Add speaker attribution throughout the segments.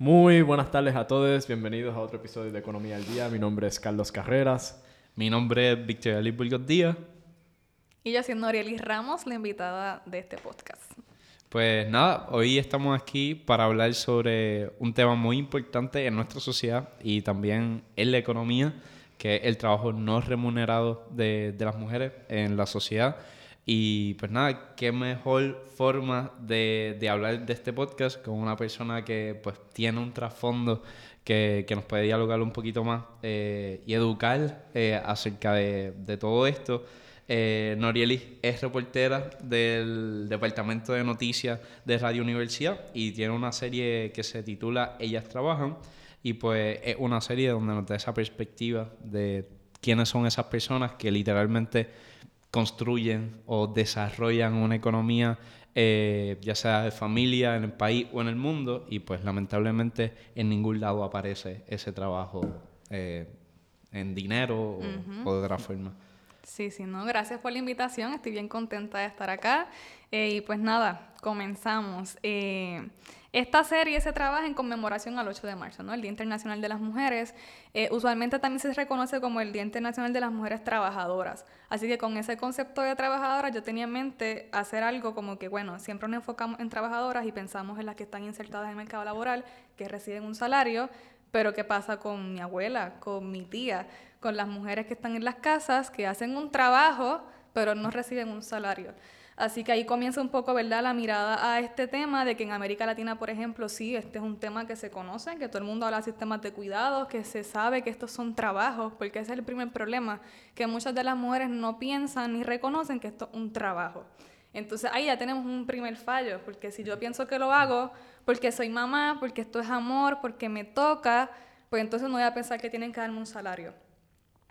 Speaker 1: Muy buenas tardes a todos, bienvenidos a otro episodio de Economía al Día. Mi nombre es Carlos Carreras.
Speaker 2: Mi nombre es Victoria Liz Burgos Díaz.
Speaker 3: Y yo siendo Arielis Ramos, la invitada de este podcast.
Speaker 2: Pues nada, hoy estamos aquí para hablar sobre un tema muy importante en nuestra sociedad y también en la economía, que es el trabajo no remunerado de, de las mujeres en la sociedad. Y pues nada, qué mejor forma de, de, hablar de este podcast con una persona que pues tiene un trasfondo que, que nos puede dialogar un poquito más eh, y educar eh, acerca de, de, todo esto. Eh, Norielis es reportera del Departamento de Noticias de Radio Universidad y tiene una serie que se titula Ellas Trabajan y pues es una serie donde nos da esa perspectiva de quiénes son esas personas que literalmente construyen o desarrollan una economía, eh, ya sea de familia, en el país o en el mundo, y pues lamentablemente en ningún lado aparece ese trabajo eh, en dinero o, uh -huh. o, de otra forma.
Speaker 3: Sí, sí, no, gracias por la invitación, estoy bien contenta de estar acá. Eh, y pues nada, comenzamos. Eh, esta serie se trabaja en conmemoración al 8 de marzo, ¿no? El Día Internacional de las Mujeres. Eh, usualmente también se reconoce como el Día Internacional de las Mujeres Trabajadoras. Así que con ese concepto de trabajadoras yo tenía en mente hacer algo como que, bueno, siempre nos enfocamos en trabajadoras y pensamos en las que están insertadas en el mercado laboral, que reciben un salario, pero ¿qué pasa con mi abuela, con mi tía, con las mujeres que están en las casas, que hacen un trabajo, pero no reciben un salario? Así que ahí comienza un poco, ¿verdad?, la mirada a este tema de que en América Latina, por ejemplo, sí, este es un tema que se conoce, que todo el mundo habla de sistemas de cuidados, que se sabe que estos son trabajos, porque ese es el primer problema, que muchas de las mujeres no piensan ni reconocen que esto es un trabajo. Entonces ahí ya tenemos un primer fallo, porque si yo pienso que lo hago porque soy mamá, porque esto es amor, porque me toca, pues entonces no voy a pensar que tienen que darme un salario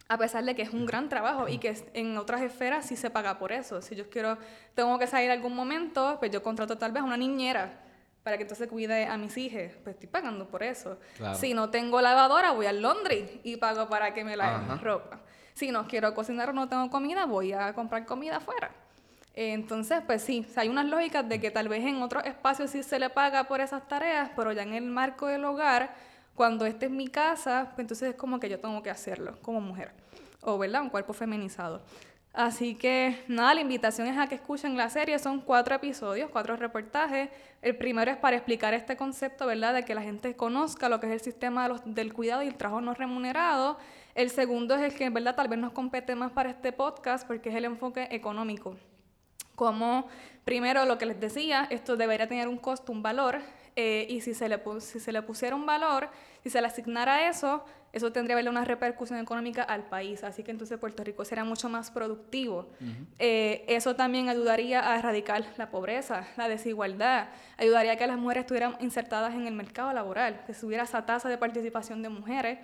Speaker 3: a pesar de que es un gran trabajo y que en otras esferas sí se paga por eso. Si yo quiero, tengo que salir algún momento, pues yo contrato tal vez a una niñera para que entonces cuide a mis hijos, pues estoy pagando por eso. Claro. Si no tengo lavadora, voy al laundry y pago para que me laven mi ropa. Si no quiero cocinar o no tengo comida, voy a comprar comida afuera. Entonces, pues sí, o sea, hay unas lógicas de que tal vez en otros espacios sí se le paga por esas tareas, pero ya en el marco del hogar cuando este es mi casa, pues entonces es como que yo tengo que hacerlo como mujer, o ¿verdad? Un cuerpo feminizado. Así que nada, la invitación es a que escuchen la serie, son cuatro episodios, cuatro reportajes. El primero es para explicar este concepto, ¿verdad? De que la gente conozca lo que es el sistema de los, del cuidado y el trabajo no remunerado. El segundo es el que, ¿verdad? Tal vez nos compete más para este podcast porque es el enfoque económico. Como, primero, lo que les decía, esto debería tener un costo, un valor, eh, y si se, le si se le pusiera un valor, si se le asignara eso, eso tendría una repercusión económica al país. Así que entonces Puerto Rico sería mucho más productivo. Uh -huh. eh, eso también ayudaría a erradicar la pobreza, la desigualdad, ayudaría a que las mujeres estuvieran insertadas en el mercado laboral, que subiera esa tasa de participación de mujeres.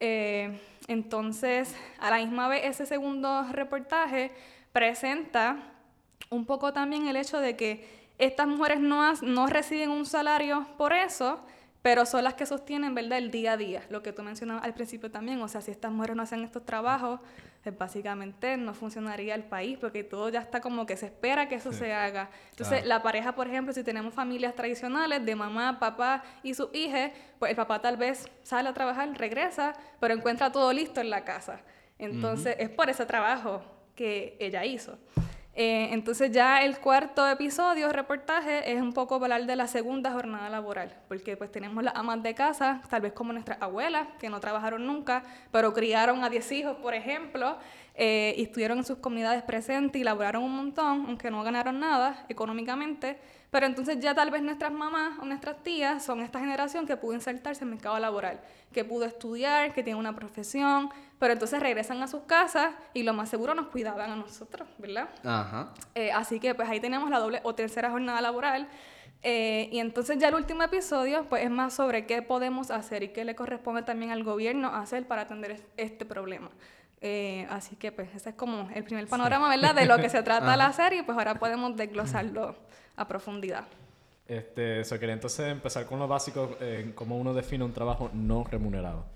Speaker 3: Eh, entonces, a la misma vez, ese segundo reportaje presenta un poco también el hecho de que estas mujeres no, no reciben un salario por eso, pero son las que sostienen, ¿verdad?, el día a día, lo que tú mencionabas al principio también, o sea, si estas mujeres no hacen estos trabajos, pues básicamente no funcionaría el país, porque todo ya está como que se espera que eso sí. se haga. Entonces, la pareja, por ejemplo, si tenemos familias tradicionales de mamá, papá y sus hijas, pues el papá tal vez sale a trabajar, regresa, pero encuentra todo listo en la casa. Entonces, uh -huh. es por ese trabajo que ella hizo. Eh, entonces ya el cuarto episodio, reportaje, es un poco hablar de la segunda jornada laboral, porque pues tenemos las amas de casa, tal vez como nuestras abuelas, que no trabajaron nunca, pero criaron a 10 hijos, por ejemplo, eh, y estuvieron en sus comunidades presentes y laboraron un montón, aunque no ganaron nada económicamente, pero entonces ya tal vez nuestras mamás o nuestras tías son esta generación que pudo insertarse en el mercado laboral, que pudo estudiar, que tiene una profesión, pero entonces regresan a sus casas y lo más seguro nos cuidaban a nosotros, ¿verdad?
Speaker 2: Ajá.
Speaker 3: Eh, así que pues ahí tenemos la doble o tercera jornada laboral. Eh, y entonces ya el último episodio pues es más sobre qué podemos hacer y qué le corresponde también al gobierno hacer para atender este problema. Eh, así que pues ese es como el primer panorama, sí. ¿verdad? De lo que se trata la serie, pues ahora podemos desglosarlo a profundidad.
Speaker 1: Este, so quería entonces empezar con lo básico, eh, cómo uno define un trabajo no remunerado.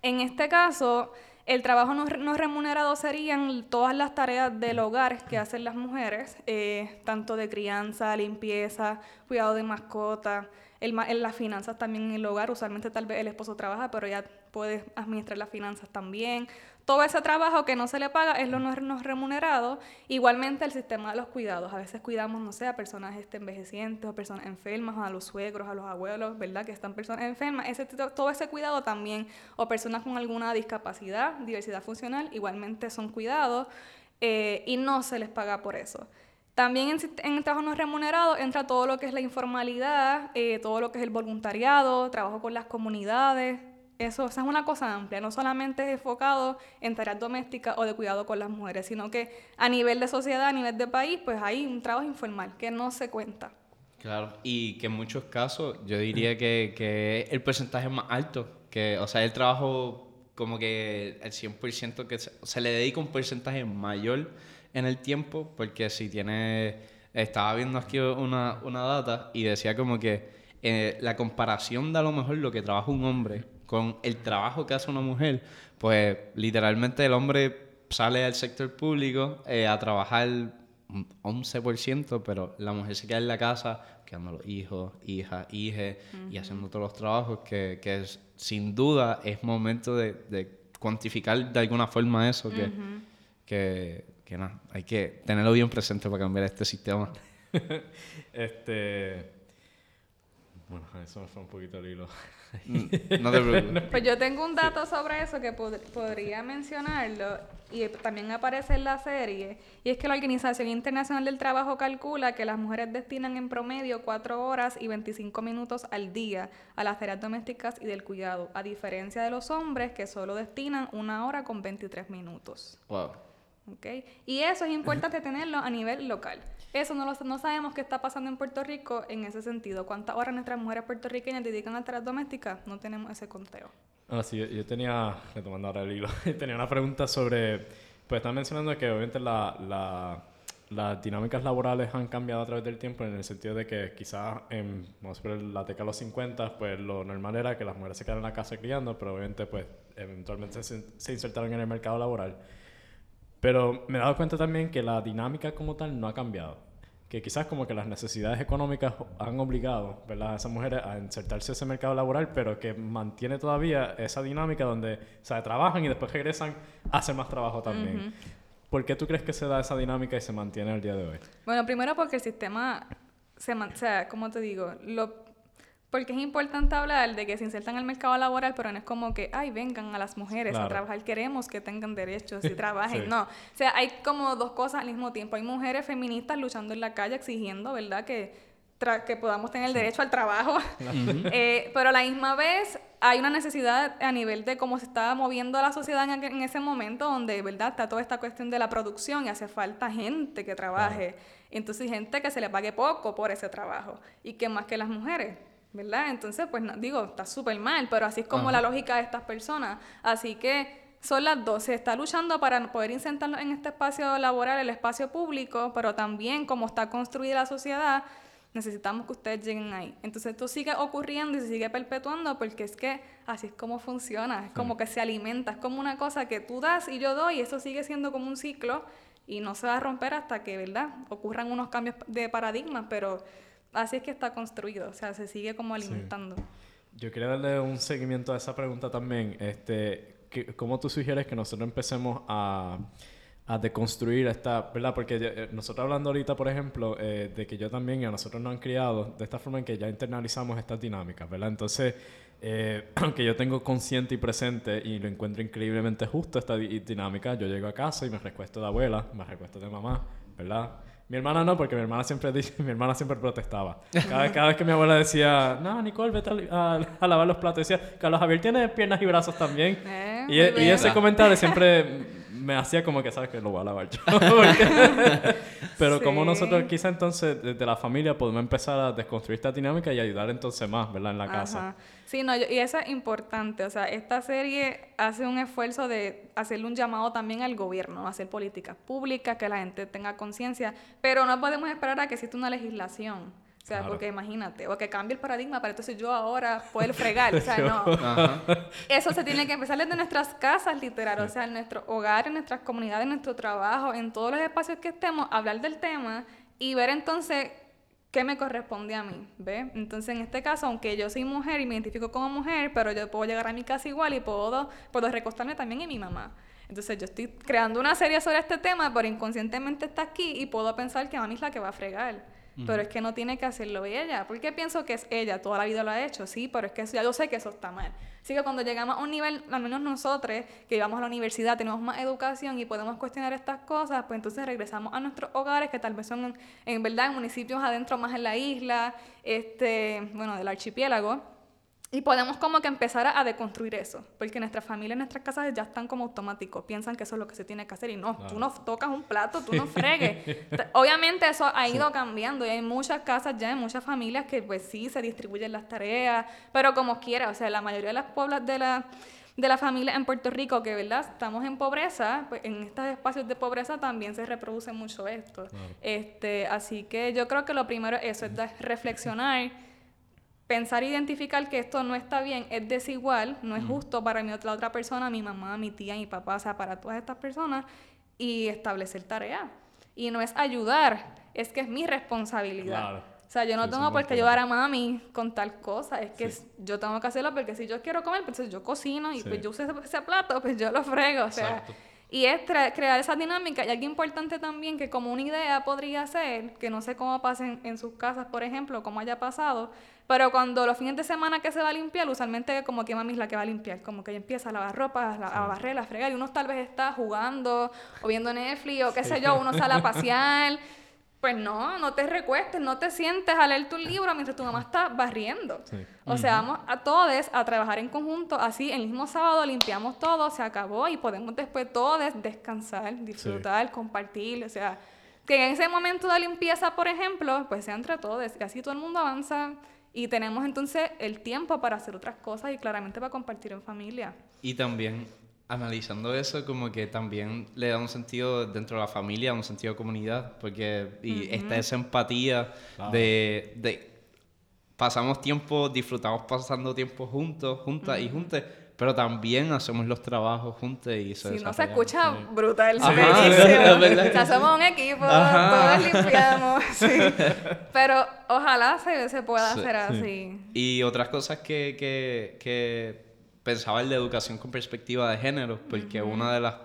Speaker 3: En este caso, el trabajo no, no, remunerado serían todas las tareas del hogar que hacen las mujeres, eh, tanto de crianza, limpieza, cuidado de mascota, el, en las finanzas también en el hogar, usualmente tal vez el esposo trabaja, pero ella puede administrar las finanzas también. Todo ese trabajo que no se le paga es lo no, remunerado. Igualmente el sistema de los cuidados. A veces cuidamos, no sé, a personas este, envejecientes, o personas enfermas, a los suegros, a los abuelos, ¿verdad? Que están personas enfermas. Ese, todo ese cuidado también, o personas con alguna discapacidad, diversidad funcional, igualmente son cuidados eh, y no se les paga por eso. También en, el trabajo no remunerado entra todo lo que es la informalidad, eh, todo lo que es el voluntariado, trabajo con las comunidades. Eso, es una cosa amplia, no solamente es enfocado en tareas domésticas o de cuidado con las mujeres, sino que a nivel de sociedad, a nivel de país, pues hay un trabajo informal que no se cuenta.
Speaker 2: Claro, y que en muchos casos yo diría que, que el porcentaje más alto, que, o sea, el trabajo como que el 100% que se, se le dedica un porcentaje mayor en el tiempo, porque si tiene, estaba viendo aquí una, una data y decía como que eh, la comparación de a lo mejor lo que trabaja un hombre con el trabajo que hace una mujer, pues literalmente el hombre sale al sector público eh, a trabajar un 11%, pero la mujer se queda en la casa quedando los hijos, hijas, hijes y haciendo todos los trabajos que, que es, sin duda es momento de, de, cuantificar de alguna forma eso que, que que nada, hay que tenerlo bien presente para cambiar este sistema.
Speaker 1: este. Bueno, eso me fue un poquito el hilo.
Speaker 3: Mm, no te preocupes. Pues yo tengo un dato sobre eso que podría mencionarlo y también aparece en la serie. Y es que la Organización Internacional del Trabajo calcula que las mujeres destinan en promedio 4 horas y 25 minutos al día a las tareas domésticas y del cuidado, a diferencia de los hombres que solo destinan una hora con 23 minutos.
Speaker 2: Wow.
Speaker 3: ¿Okay? Y eso es importante tenerlo a nivel local. Eso no, lo, no sabemos qué está pasando en Puerto Rico en ese sentido. ¿Cuántas horas nuestras mujeres puertorriqueñas dedican a tareas domésticas? No tenemos ese conteo.
Speaker 1: Ah, sí, yo, tenía, retomando ahora el hilo, tenía una pregunta sobre, pues están mencionando que obviamente la, la, las dinámicas laborales han cambiado a través del tiempo en el sentido de que quizás en, vamos a la década de los 50, pues lo normal era que las mujeres se quedaran en la casa criando, pero obviamente pues eventualmente se, se insertaron en el mercado laboral. Pero me he dado cuenta también que la dinámica como tal no ha cambiado. Que quizás como que las necesidades económicas han obligado ¿verdad? a esas mujeres a insertarse en ese mercado laboral, pero que mantiene todavía esa dinámica donde o sea, trabajan y después regresan a hacer más trabajo también. ¿Por qué tú crees que se da esa dinámica y se mantiene el día de hoy?
Speaker 3: Bueno, primero porque el sistema, se o sea, como te digo, lo porque es importante hablar de que se insertan en el mercado laboral, pero no es como que, ay, vengan a las mujeres a trabajar, queremos que tengan derechos y trabajen. No, o sea, hay como dos cosas al mismo tiempo. Hay mujeres feministas luchando en la calle exigiendo, ¿verdad?, que, que podamos tener el derecho al trabajo. Eh, pero a la misma vez hay una necesidad a nivel de cómo se está moviendo la sociedad en, ese momento, donde, ¿verdad?, está toda esta cuestión de la producción y hace falta gente que trabaje. Entonces, gente que se le pague poco por ese trabajo. Y que más que las mujeres. ¿Verdad? Entonces, pues digo, está súper mal, pero así es como la lógica de estas personas. Así que son las dos. Se está luchando para poder insertarnos en este espacio laboral, el espacio público, pero también como está construida la sociedad, necesitamos que ustedes lleguen ahí. Entonces esto sigue ocurriendo y se sigue perpetuando porque es que así es como funciona, es como que se alimenta, es como una cosa que tú das y yo doy y eso sigue siendo como un ciclo y no se va a romper hasta que, ¿verdad? Ocurran unos cambios de paradigma, pero así es que está construido, o sea, se sigue como alimentando.
Speaker 1: Yo quería darle un seguimiento a esa pregunta también. Este, ¿Cómo tú sugieres que nosotros empecemos a, a deconstruir esta, verdad? Porque eh, nosotros hablando ahorita, por ejemplo, eh, de que yo también y a nosotros nos han criado de esta forma en que ya internalizamos estas dinámicas, ¿verdad? Entonces, eh, aunque yo tengo consciente y presente y lo encuentro increíblemente justo esta dinámica, yo llego a casa y me recuesto de abuela, me recuesto de mamá, ¿verdad? Mi hermana no, porque mi hermana siempre, mi hermana siempre protestaba. Cada, cada vez que mi abuela decía, no, Nicole, vete a, lavar los platos, decía, Carlos Javier tiene piernas y brazos también. Eh, y, e, y, ese comentario siempre me hacía como que, ¿sabes que Lo voy a lavar yo. Pero como nosotros quizá entonces desde la familia podemos empezar a desconstruir esta dinámica y ayudar entonces más, ¿verdad? En la casa.
Speaker 3: Sí, no, y eso es importante. O sea, esta serie hace un esfuerzo de hacerle un llamado también al gobierno, hacer políticas públicas, que la gente tenga conciencia, pero no podemos esperar a que exista una legislación. O sea, porque imagínate, o que cambie el paradigma para entonces yo ahora poder fregar, o sea, no. Eso se tiene que empezar desde nuestras casas, literal, o sea, en nuestro hogar, en nuestras comunidades, en nuestro trabajo, en todos los espacios que estemos, hablar del tema y ver entonces ¿qué me corresponde a mí? ¿Ve? Entonces, en este caso, aunque yo soy mujer y me identifico como mujer, pero yo puedo llegar a mi casa igual y puedo, puedo recostarme también en mi mamá. Entonces yo estoy creando una serie sobre este tema, pero inconscientemente está aquí y puedo pensar que mami es la que va a fregar. Pero es que no tiene que hacerlo ella. Porque pienso que es ella, toda la vida lo ha hecho, sí, pero es que ya yo sé que eso está mal. Así que cuando llegamos a un nivel, al menos nosotros, que llevamos a la universidad, tenemos más educación y podemos cuestionar estas cosas, pues entonces regresamos a nuestros hogares, que tal vez son en, verdad en municipios adentro más en la isla, este, bueno, del archipiélago y podemos como que empezar a, deconstruir eso, porque nuestras familias, nuestras casas ya están como automáticos, piensan que eso es lo que se tiene que hacer y no, tú no tocas un plato, tú no fregues. Obviamente eso ha ido cambiando y hay muchas casas ya, en muchas familias que pues sí se distribuyen las tareas, pero como quiera, o sea, la mayoría de las pueblos de la de la familia en Puerto Rico, que verdad estamos en pobreza, pues en estos espacios de pobreza también se reproduce mucho esto. Este, así que yo creo que lo primero eso es reflexionar pensar e identificar que esto no está bien, es desigual, no es justo para mi otra, la otra persona, mi mamá, mi tía, mi papá, o sea, para todas estas personas, y establecer tareas. Y no es ayudar, es que es mi responsabilidad. O sea, yo no tengo por qué ayudar a mami con tal cosa, es que yo tengo que hacerlo porque si yo quiero comer, pues yo cocino y pues yo uso ese, plato, pues yo lo frego, o sea... Y es crear esa dinámica. Y algo importante también que como una idea podría ser, que no sé cómo pasen en sus casas, por ejemplo, cómo haya pasado, pero cuando los fines de semana que se va a limpiar, usualmente como que mami es la que va a limpiar, como que ella empieza a lavar ropa, a, barrer, a fregar, y uno tal vez está jugando o viendo Netflix o qué sé yo, uno sale a pasear. Pues no, no te recuestes, no te sientes a leer tu libro mientras tu mamá está barriendo. O sea, vamos a todos a trabajar en conjunto, así el mismo sábado limpiamos todo, se acabó y podemos después todos descansar, disfrutar, compartir, o sea, que en ese momento de limpieza, por ejemplo, pues sea entre todos y así todo el mundo avanza y tenemos entonces el tiempo para hacer otras cosas y claramente para compartir en familia.
Speaker 2: Y también analizando eso, como que también le da un sentido dentro de la familia, un sentido de comunidad, porque y está esa empatía de, de, pasamos tiempo, disfrutamos pasando tiempo juntos, juntas y juntas, pero también hacemos los trabajos juntos y
Speaker 3: eso Si no se escucha brutal, o sea, somos un equipo, todos limpiamos, Pero ojalá se, se pueda hacer así.
Speaker 2: Y otras cosas que, que, que pensaba en la educación con perspectiva de género, porque una de las,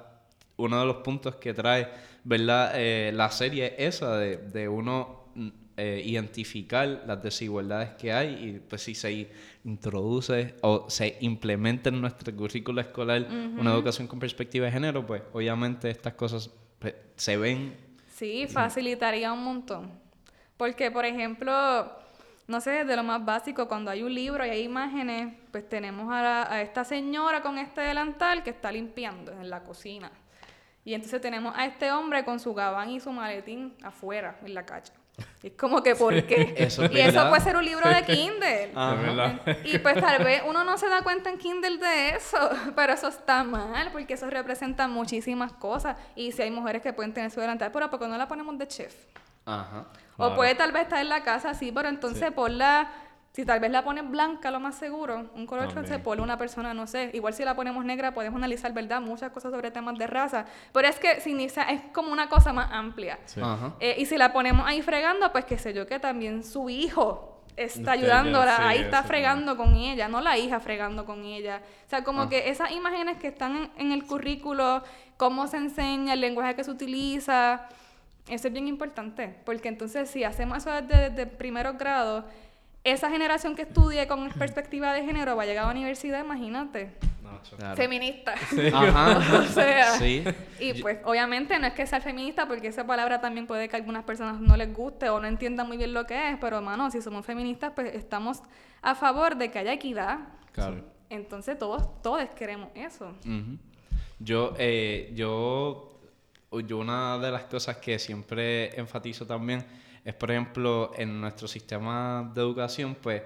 Speaker 2: uno de los puntos que trae ¿verdad? Eh, la serie es esa de, de uno mm, eh, identificar las desigualdades que hay y pues si se introduce o se implementa en nuestro currículo escolar una educación con perspectiva de género, pues obviamente estas cosas pues, se ven.
Speaker 3: Sí, facilitaría un montón. Porque, por ejemplo, no sé, de lo más básico, cuando hay un libro y hay imágenes, pues tenemos a, esta señora con este delantal que está limpiando en la cocina. Y entonces tenemos a este hombre con su gabán y su maletín afuera, en la calle. Es como que, ¿por qué? Eso y eso puede ser un libro de Kindle. Y pues tal vez uno no se da cuenta en Kindle de eso, pero eso está mal, porque eso representa muchísimas cosas. Y si hay mujeres que pueden tener su delantal, pero ¿por qué no la ponemos de chef? Ajá. O puede tal vez estar en la casa así, pero entonces por la... Si tal vez la pones blanca, lo más seguro, un color se pone una persona, no sé. Igual si la ponemos negra, podemos analizar, ¿verdad? Muchas cosas sobre temas de raza. Pero es que sin es como una cosa más amplia. Eh, y si la ponemos ahí fregando, pues qué sé yo, que también su hijo está ayudándola, ahí está fregando con ella, no la hija fregando con ella. O sea, como ah. que esas imágenes que están en el currículo, cómo se enseña, el lenguaje que se utiliza eso es bien importante, porque entonces si hacemos eso desde, primeros grados, esa generación que estudie con perspectiva de género va a llegar a la universidad, imagínate. Feminista. Ajá. o sea, sí. y pues obviamente no es que sea feminista porque esa palabra también puede que a algunas personas no les guste o no entiendan muy bien lo que es, pero hermano, si somos feministas pues estamos a favor de que haya equidad. Claro. Entonces todos, todos queremos eso.
Speaker 2: Yo, eh, yo yo una de las cosas que siempre enfatizo también es, por ejemplo, en nuestro sistema de educación, pues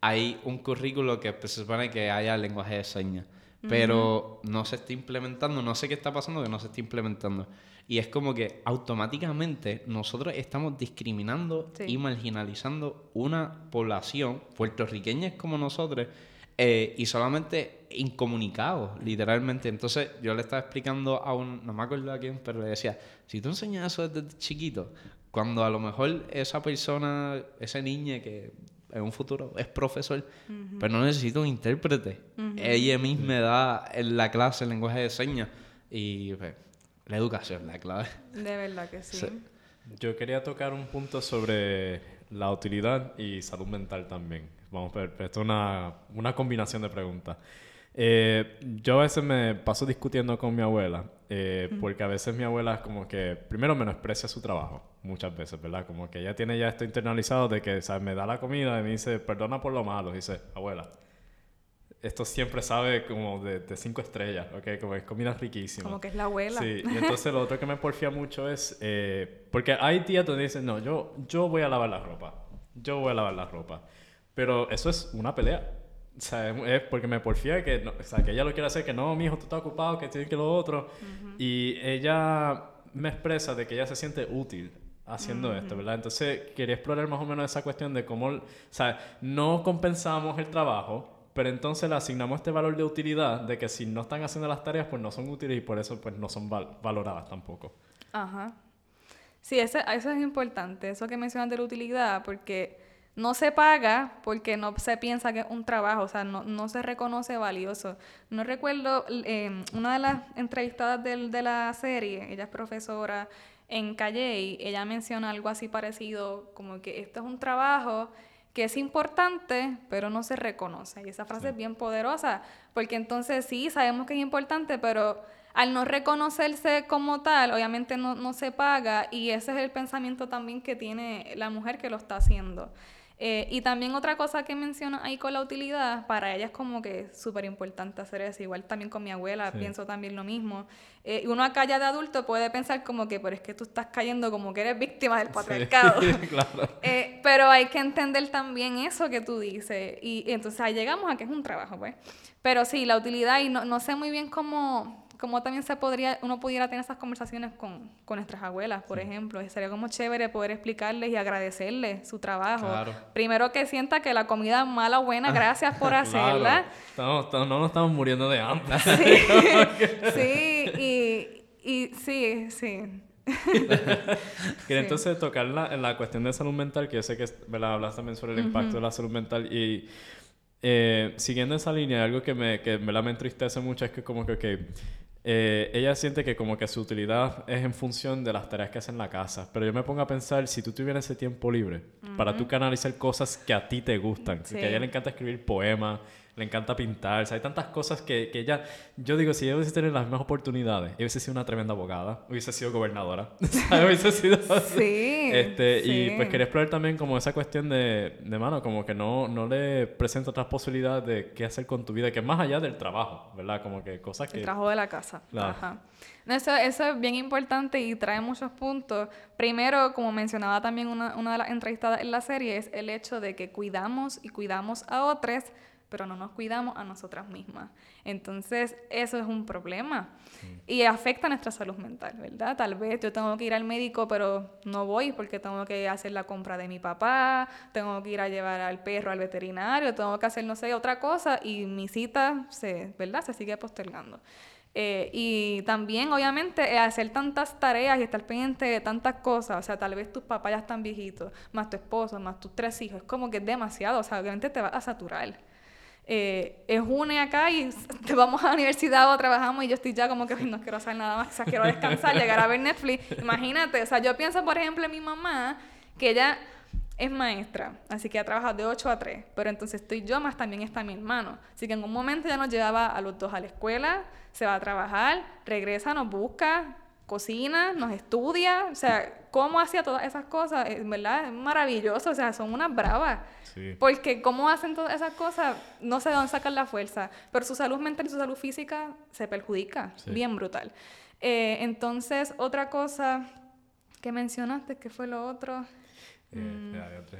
Speaker 2: hay un currículo que pues, se supone que haya lenguaje de señas, pero no se está implementando, no sé qué está pasando que no se está implementando. Y es como que automáticamente nosotros estamos discriminando y marginalizando una población puertorriqueña como nosotros eh, y solamente incomunicados, literalmente. Entonces yo le estaba explicando a un, no me acuerdo a quién, pero le decía, si tú enseñas eso desde chiquito, Cuando a lo mejor esa persona, ese niño que en un futuro es profesor, pero no necesita un intérprete. Ella misma da en la clase el lenguaje de señas y pues, la educación, la clave.
Speaker 3: De verdad que sí.
Speaker 1: Yo quería tocar un punto sobre la utilidad y salud mental también. Vamos a ver, esto es una, una combinación de preguntas. Eh, yo a veces me paso discutiendo con mi abuela, eh, porque a veces mi abuela es como que, primero menosprecia su trabajo, muchas veces, ¿verdad? Como que ella tiene ya esto internalizado de que, ¿sabes? Me da la comida y me dice, perdona por lo malo, y dice, abuela, esto siempre sabe como de, de, cinco estrellas, ¿ok? Como es comida riquísima.
Speaker 3: Como que es la abuela.
Speaker 1: Sí, y entonces lo otro que me porfía mucho es, eh, porque hay días donde dicen, no, yo, yo voy a lavar la ropa, yo voy a lavar la ropa, pero eso es una pelea. O sea, es porque me porfía que, no, o sea, que ella lo quiere hacer, que no, mi hijo, tú estás ocupado, que tienes que lo otro. Y ella me expresa de que ella se siente útil haciendo esto, ¿verdad? Entonces quería explorar más o menos esa cuestión de cómo, o sea, no compensamos el trabajo, pero entonces le asignamos este valor de utilidad de que si no están haciendo las tareas, pues no son útiles y por eso pues no son val valoradas tampoco.
Speaker 3: Ajá. Sí, eso, eso es importante, eso que mencionas de la utilidad, porque no se paga porque no se piensa que es un trabajo, o sea, no, no se reconoce valioso. No recuerdo, eh, una de las entrevistadas del, de la serie, ella es profesora en Calle y ella menciona algo así parecido, como que esto es un trabajo que es importante, pero no se reconoce. Y esa frase es bien poderosa, porque entonces sí, sabemos que es importante, pero al no reconocerse como tal, obviamente no, no se paga y ese es el pensamiento también que tiene la mujer que lo está haciendo. Eh, y también otra cosa que menciona ahí con la utilidad, para ella es como que súper importante hacer eso. Igual también con mi abuela pienso también lo mismo. Eh, uno acá ya de adulto puede pensar como que, pero es que tú estás cayendo como que eres víctima del patriarcado. Sí, claro. eh, pero hay que entender también eso que tú dices. Y, y, entonces ahí llegamos a que es un trabajo, pues. Pero sí, la utilidad, y no, no sé muy bien cómo, como también se podría, uno pudiera tener esas conversaciones con, con nuestras abuelas, por ejemplo. Sería como chévere poder explicarles y agradecerles su trabajo. Primero que sienta que la comida es mala o buena, gracias por hacerla.
Speaker 1: Estamos, no nos estamos muriendo de hambre.
Speaker 3: Sí, sí y, y sí, sí.
Speaker 1: Quería entonces tocar la, la cuestión de salud mental, que yo sé que ¿verdad? hablas también sobre el impacto de la salud mental y eh, siguiendo esa línea, algo que me, que me, me entristece mucho es que como que, okay, eh, ella siente que como que su utilidad es en función de las tareas que hace en la casa. Pero yo me pongo a pensar, si tú tuvieras ese tiempo libre para tú canalizar cosas que a ti te gustan, que a ella le encanta escribir poemas, le encanta pintar, o sea, hay tantas cosas que, que ella, yo digo, si ella hubiese tenido las mismas oportunidades, hubiese sido una tremenda abogada, hubiese sido gobernadora, hubiese sido...
Speaker 3: Sí,
Speaker 1: este, Y pues quería explorar también como esa cuestión de, de mano, como que no, no le presenta otras posibilidades de qué hacer con tu vida, que es más allá del trabajo, ¿verdad? Como que cosas que...
Speaker 3: El trabajo de la casa. Ajá. Eso, eso es bien importante y trae muchos puntos. Primero, como mencionaba también una, una de las entrevistadas en la serie, es el hecho de que cuidamos y cuidamos a otros pero no nos cuidamos a nosotras mismas. Entonces, eso es un problema y afecta nuestra salud mental, ¿verdad? Tal vez yo tengo que ir al médico, pero no voy porque tengo que hacer la compra de mi papá, tengo que ir a llevar al perro al veterinario, tengo que hacer, no sé, otra cosa y mi cita, se, ¿verdad? Se sigue postergando. Eh, y también, obviamente, hacer tantas tareas y estar pendiente de tantas cosas, o sea, tal vez tus papás ya están viejitos, más tu esposo, más tus tres hijos, es como que es demasiado, o sea, obviamente te vas a saturar eh, es une acá y vamos a la universidad o trabajamos y yo estoy ya como que no quiero hacer nada más, o sea, quiero descansar, llegar a ver Netflix. Imagínate, o sea, yo pienso, por ejemplo, en mi mamá, que ella es maestra, así que ella trabaja de 8 a 3, pero entonces estoy yo, más también está mi hermano. Así que en un momento ya nos llevaba a los dos a la escuela, se va a trabajar, regresa, nos busca, cocina, nos estudia, o sea, cómo hacía todas esas cosas, verdad, es maravilloso, o sea, son unas bravas. Porque cómo hacen todas esas cosas, no sé de dónde sacan la fuerza, pero su salud mental y su salud física se perjudica, bien brutal. Eh, entonces, otra cosa que mencionaste, ¿qué fue lo otro?
Speaker 1: Eh, mm.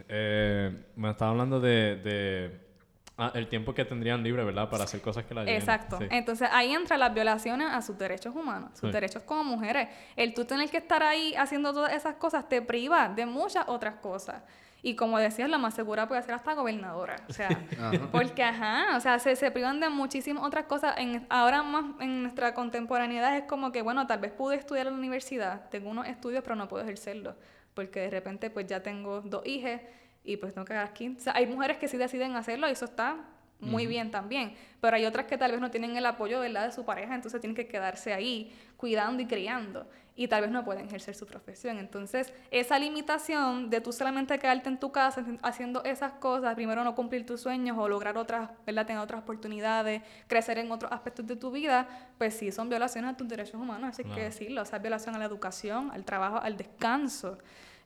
Speaker 1: eh, me estaba hablando de Ah, el tiempo que tendrían libre, ¿verdad? Para hacer cosas que la lleven.
Speaker 3: Exacto. Entonces ahí entran las violaciones a sus derechos humanos, sus derechos como mujeres. El tú tener que estar ahí haciendo todas esas cosas te priva de muchas otras cosas. Y como decías, la más segura puede ser hasta gobernadora. O sea, porque, ajá, o sea, se, se privan de muchísimas otras cosas. En, ahora más en nuestra contemporaneidad es como que, bueno, tal vez pude estudiar en la universidad, tengo unos estudios, pero no puedo ejercerlo porque de repente pues ya tengo dos hijas y pues que dar 15. O sea, hay mujeres que sí deciden hacerlo y eso está muy bien también, pero hay otras que tal vez no tienen el apoyo ¿verdad? de su pareja, entonces tienen que quedarse ahí cuidando y criando y tal vez no pueden ejercer su profesión. Entonces, esa limitación de tú solamente quedarte en tu casa haciendo esas cosas, primero no cumplir tus sueños o lograr otras, ¿verdad? tener otras oportunidades, crecer en otros aspectos de tu vida, pues sí son violaciones a tus derechos humanos, así que decirlo, o sea, violación a la educación, al trabajo, al descanso,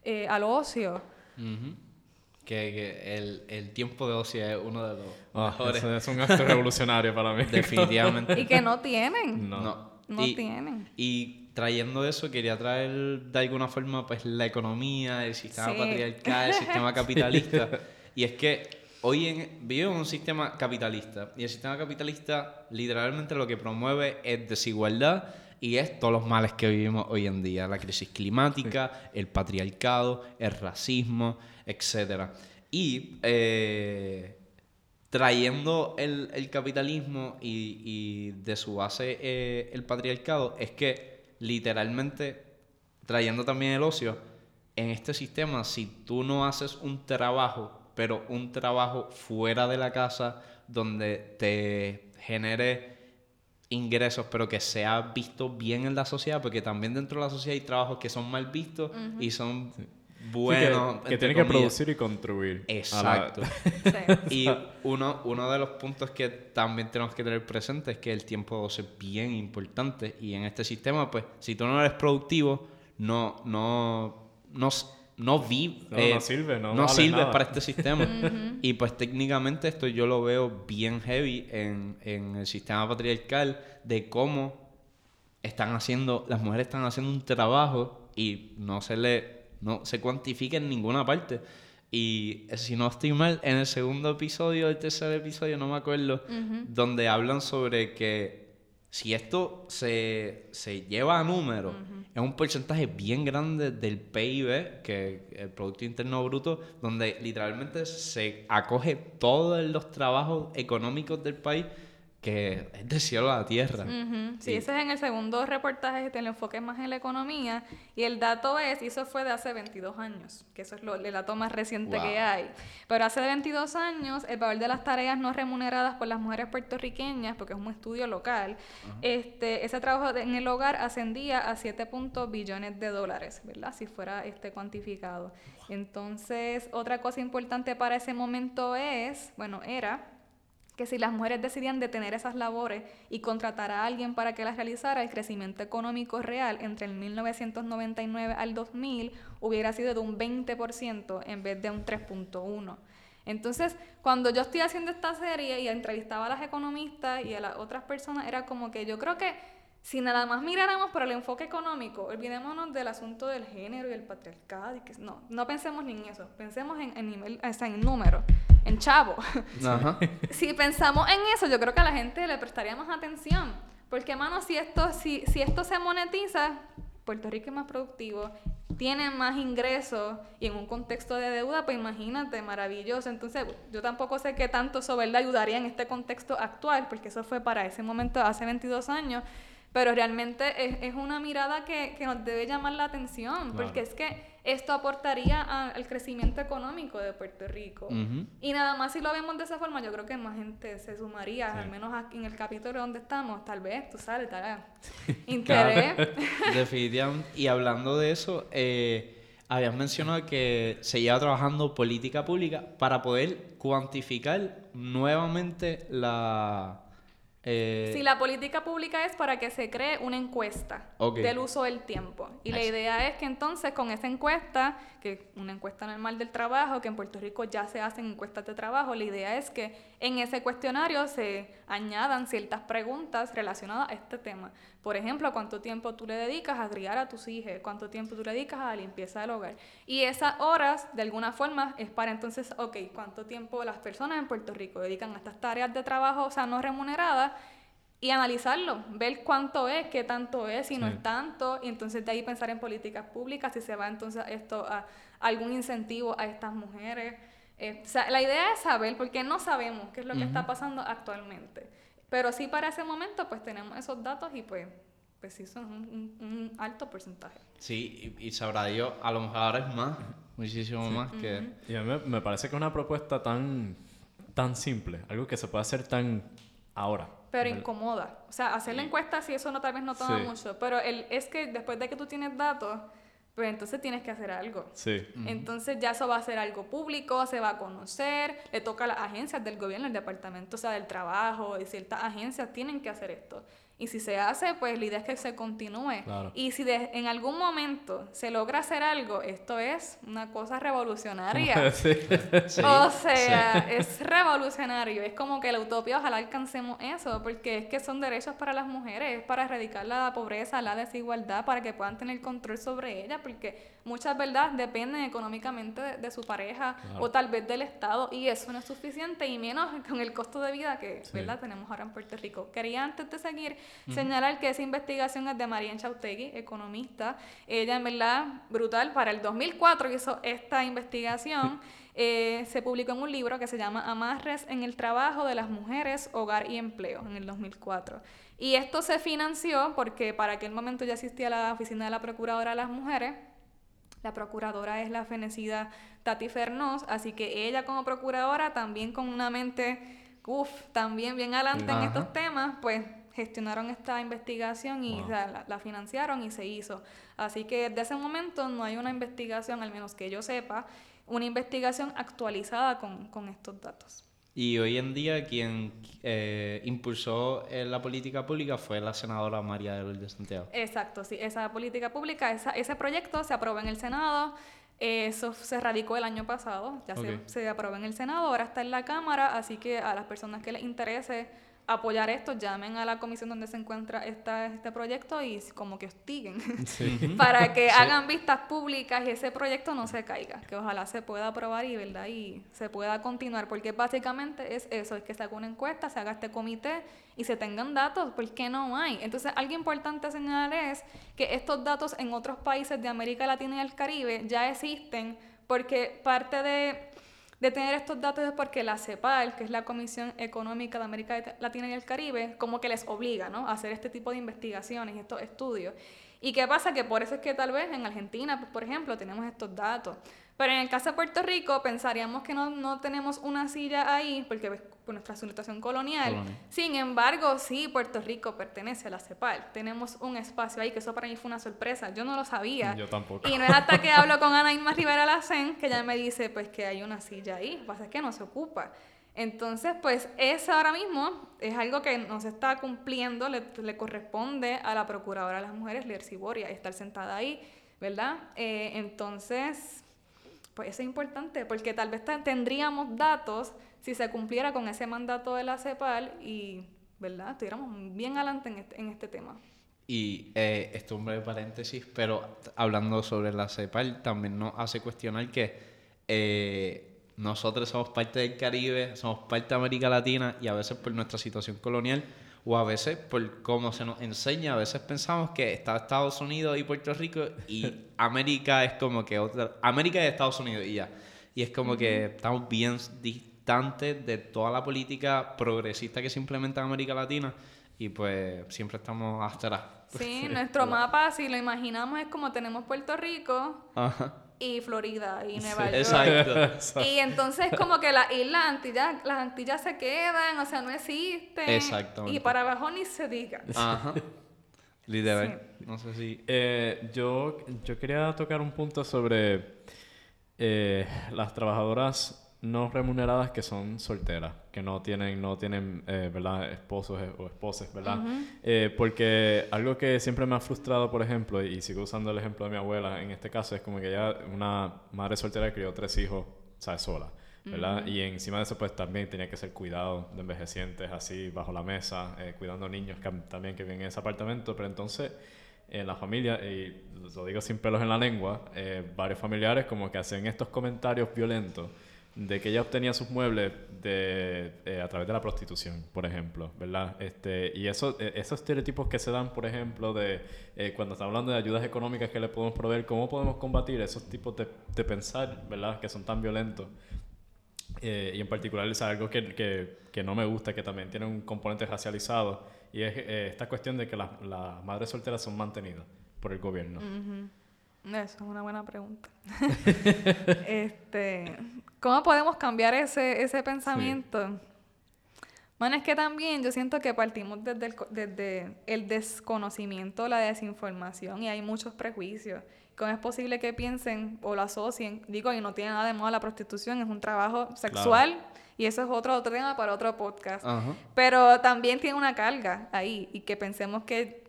Speaker 3: eh, al ocio.
Speaker 2: Que, el, el, tiempo de ocio es uno de los
Speaker 1: ah, mejores. es un acto revolucionario para mí.
Speaker 2: Definitivamente.
Speaker 3: y que no tienen.
Speaker 2: No.
Speaker 3: No, tienen.
Speaker 2: Y trayendo eso, quería traer de alguna forma pues la economía, el sistema patriarcal, el sistema capitalista. y es que hoy en, vivimos en un sistema capitalista. Y el sistema capitalista literalmente lo que promueve es desigualdad y es todos los males que vivimos hoy en día. La crisis climática, el patriarcado, el racismo etcétera. Y eh, trayendo el, el capitalismo y, y, de su base eh, el patriarcado, es que literalmente, trayendo también el ocio, en este sistema, si tú no haces un trabajo, pero un trabajo fuera de la casa, donde te genere ingresos, pero que sea visto bien en la sociedad, porque también dentro de la sociedad hay trabajos que son mal vistos y son bueno.
Speaker 1: que, tiene que producir y construir.
Speaker 2: Exacto. Y uno, uno de los puntos que también tenemos que tener presente es que el tiempo es bien importante. Y en este sistema, pues, si tú no eres productivo, no, no, no, no, vi,
Speaker 1: no, no, sirve, no,
Speaker 2: no sirve para este sistema. y pues técnicamente esto yo lo veo bien heavy en, en el sistema patriarcal de cómo están haciendo, las mujeres están haciendo un trabajo y no se le no se cuantifica en ninguna parte. Y si no estoy mal, en el segundo episodio, el tercer episodio, no me acuerdo, donde hablan sobre que si esto se, se lleva a números, es un porcentaje bien grande del PIB, que el Producto Interno Bruto, donde literalmente se acoge todos los trabajos económicos del país que es de cielo a la tierra.
Speaker 3: Sí, ese es en el segundo reportaje, el enfoque más en la economía. Y el dato es, y eso fue de hace 22 años, que eso es lo, el dato más reciente que hay. Pero hace 22 años, el valor de las tareas no remuneradas por las mujeres puertorriqueñas, porque es un estudio local, este, ese trabajo en el hogar ascendía a 7 billones de dólares, ¿verdad? Si fuera este cuantificado. Entonces, otra cosa importante para ese momento es, bueno, era que si las mujeres decidían detener esas labores y contratar a alguien para que las realizara, el crecimiento económico real entre el 1999 al 2000 hubiera sido de un 20% en vez de un 3.1%. Entonces, cuando yo estoy haciendo esta serie y entrevistaba a las economistas y a las otras personas, era como que yo creo que si nada más miráramos por el enfoque económico, olvidémonos del asunto del género y el patriarcado, y que no, no pensemos ni en eso, pensemos en, en nivel, en número en chavo. si pensamos en eso, yo creo que a la gente le prestaría más atención. Porque, mano, si esto, si, si esto se monetiza, Puerto Rico es más productivo, tiene más ingresos y en un contexto de deuda, pues imagínate, maravilloso. Entonces, yo tampoco sé qué tanto eso, ¿verdad?, ayudaría en este contexto actual, porque eso fue para ese momento hace 22 años pero realmente es, es una mirada que, que, nos debe llamar la atención, porque es que esto aportaría al crecimiento económico de Puerto Rico. Y nada más si lo vemos de esa forma, yo creo que más gente se sumaría, al menos aquí en el capítulo donde estamos, tal vez, tú sabes, tal interés.
Speaker 2: Definitivamente. Y hablando de eso, eh, habías mencionado que se lleva trabajando política pública para poder cuantificar nuevamente la
Speaker 3: eh, si la política pública es para que se cree una encuesta del uso del tiempo. Y la idea es que entonces con esa encuesta, que una encuesta normal del trabajo, que en Puerto Rico ya se hacen encuestas de trabajo, la idea es que en ese cuestionario se añadan ciertas preguntas relacionadas a este tema. Por ejemplo, cuánto tiempo tú le dedicas a criar a tus hijos, cuánto tiempo tú le dedicas a la limpieza del hogar. Y esas horas, de alguna forma, es para entonces, ok, cuánto tiempo las personas en Puerto Rico dedican a estas tareas de trabajo, o sea, no remuneradas, y analizarlo, ver cuánto es, qué tanto es, si no es tanto, y entonces de ahí pensar en políticas públicas, si se va entonces esto a algún incentivo a estas mujeres. Eh, o sea, la idea es saber, porque no sabemos qué es lo que está pasando actualmente. Pero sí para ese momento, pues tenemos esos datos y pues pues sí son un, un- un alto porcentaje.
Speaker 2: Sí, y, y sabrá Dios, a lo mejor ahora es más, muchísimo más que...
Speaker 1: Y a mí me, me parece que es una propuesta tan, tan simple, algo que se puede hacer tan ahora.
Speaker 3: Pero incomoda. O sea, hacer la encuesta, sí, eso no, tal vez no toma
Speaker 1: Sí.
Speaker 3: mucho. Pero el, es que después de que tú tienes datos, pues entonces tienes que hacer algo.
Speaker 1: Sí.
Speaker 3: Entonces ya eso va a ser algo público, se va a conocer, le toca a las agencias del gobierno, el departamento, o sea, del trabajo, y ciertas agencias tienen que hacer esto. Y si se hace, pues la idea es que se continúe.
Speaker 1: Claro.
Speaker 3: Y si de- en algún momento se logra hacer algo, esto es una cosa revolucionaria.
Speaker 1: Sí.
Speaker 2: Sí,
Speaker 3: o sea, es revolucionario. Es como que la utopía, ojalá alcancemos eso, porque es que son derechos para las mujeres, es para erradicar la pobreza, la desigualdad, para que puedan tener control sobre ella, porque muchas, ¿verdad?, dependen económicamente de, de su pareja
Speaker 1: Claro.
Speaker 3: o tal vez del Estado, y eso no es suficiente, y menos con el costo de vida que,
Speaker 1: Sí.
Speaker 3: ¿verdad?, tenemos ahora en Puerto Rico. Quería antes de seguir señalar que esa investigación es de Marian Chautegui, economista. Ella, en verdad, brutal. Para el 2004 hizo esta investigación. Eh, se publicó en un libro que se llama Amarres en el trabajo de las mujeres, hogar y empleo, en el 2004. Y esto se financió porque para aquel momento ya existía la oficina de la Procuradora de las Mujeres. La procuradora es la fenecida Tati Fernós, así que ella como procuradora también con una mente, uff, también bien adelante en estos temas, pues gestionaron esta investigación y
Speaker 1: Wow.
Speaker 3: la financiaron y se hizo. Así que desde ese momento no hay una investigación, al menos que yo sepa, una investigación actualizada con, con estos datos.
Speaker 2: Y hoy en día quien eh, impulsó eh, la política pública fue la senadora María de Lourdes Santiago.
Speaker 3: Exacto, sí, esa política pública, esa- ese proyecto se aprobó en el Senado, eh, eso se radicó el año pasado, ya se, se aprobó en el Senado, ahora está en la Cámara, así que a las personas que les interese apoyar esto, llamen a la comisión donde se encuentra esta, este proyecto y como que hostiguen para que hagan vistas públicas y ese proyecto no se caiga, que ojalá se pueda aprobar y, ¿verdad? y se pueda continuar, porque básicamente es eso, es que se haga una encuesta, se haga este comité y se tengan datos, porque no hay. Entonces, algo importante a señalar es que estos datos en otros países de América Latina y el Caribe ya existen, porque parte de de tener estos datos es porque la CEPAL, que es la Comisión Económica de América Latina y el Caribe, como que les obliga ¿no? a hacer este tipo de investigaciones y estos estudios. ¿Y qué pasa? Que por eso es que tal vez en Argentina, por ejemplo, tenemos estos datos. Pero en el caso de Puerto Rico, pensaríamos que no, no tenemos una silla ahí, porque pues, por nuestra situación colonial. Sin embargo, sí, Puerto Rico pertenece a la CEPAL. Tenemos un espacio ahí, que eso para mí fue una sorpresa. Yo no lo sabía.
Speaker 1: Yo tampoco.
Speaker 3: Y no es hasta que hablo con Ana Irma Rivera Lacen que ella me dice pues que hay una silla ahí, lo que pasa es que no se ocupa. Entonces, pues eso ahora mismo es algo que no se está cumpliendo, le, le corresponde a la Procuradora de las Mujeres, Lier Ciboria, estar sentada ahí, ¿verdad? Eh, entonces, pues eso es importante, porque tal vez tendríamos datos si se cumpliera con ese mandato de la CEPAL y, ¿verdad? Estuviéramos bien adelante en este, en este tema.
Speaker 2: Y eh, esto es un breve paréntesis, pero hablando sobre la CEPAL, también nos hace cuestionar que eh, nosotros somos parte del Caribe, somos parte de América Latina y a veces por nuestra situación colonial o a veces por cómo se nos enseña, a veces pensamos que está Estados Unidos y Puerto Rico y América es como que otra, América y Estados Unidos y ya. Y es como que estamos bien distantes de toda la política progresista que se implementa en América Latina y pues siempre estamos atrás.
Speaker 3: Sí, nuestro mapa, si lo imaginamos, es como tenemos Puerto Rico
Speaker 2: Ajá.
Speaker 3: Y Florida y Nueva York.
Speaker 2: Exacto.
Speaker 3: Y entonces como que las islas Antillas, las Antillas se quedan, o sea, no existen.
Speaker 2: Exactamente.
Speaker 3: Y para abajo ni se diga.
Speaker 2: Ajá. Literal. No sé si.
Speaker 1: Eh, yo, yo quería tocar un punto sobre eh, las trabajadoras no remuneradas que son solteras, que no tienen, no tienen eh, ¿verdad? esposos eh, o esposas, ¿verdad? Eh, porque algo que siempre me ha frustrado, por ejemplo, y sigo usando el ejemplo de mi abuela en este caso, es como que ella, una madre soltera, crió tres hijos, ¿sabes? Sola. ¿verdad? Y encima de eso, pues también tenía que ser cuidado de envejecientes así bajo la mesa, eh, cuidando niños que, también que viven en ese apartamento. Pero entonces, en la familia, y lo digo sin pelos en la lengua, eh, varios familiares como que hacen estos comentarios violentos de que ella obtenía sus muebles de, eh, a través de la prostitución, por ejemplo, ¿verdad? Este, y eso, eh, esos estereotipos que se dan, por ejemplo, de eh, cuando estamos hablando de ayudas económicas que le podemos proveer, ¿cómo podemos combatir esos tipos de, de pensar, ¿verdad? Que son tan violentos. eh, y en particular es algo que, que, que, no me gusta, que también tiene un componente racializado, y es esta cuestión de que las madres solteras son mantenidas por el gobierno.
Speaker 3: Eso es una buena pregunta. este, ¿Cómo podemos cambiar ese, ese pensamiento? Bueno, es que también yo siento que partimos desde el, desde el desconocimiento, la desinformación y hay muchos prejuicios. ¿Cómo es posible que piensen o lo asocien? Digo, y no tiene nada de moda la prostitución, es un trabajo sexual y eso es otro, otro tema para otro podcast. Pero también tiene una carga ahí y que pensemos que,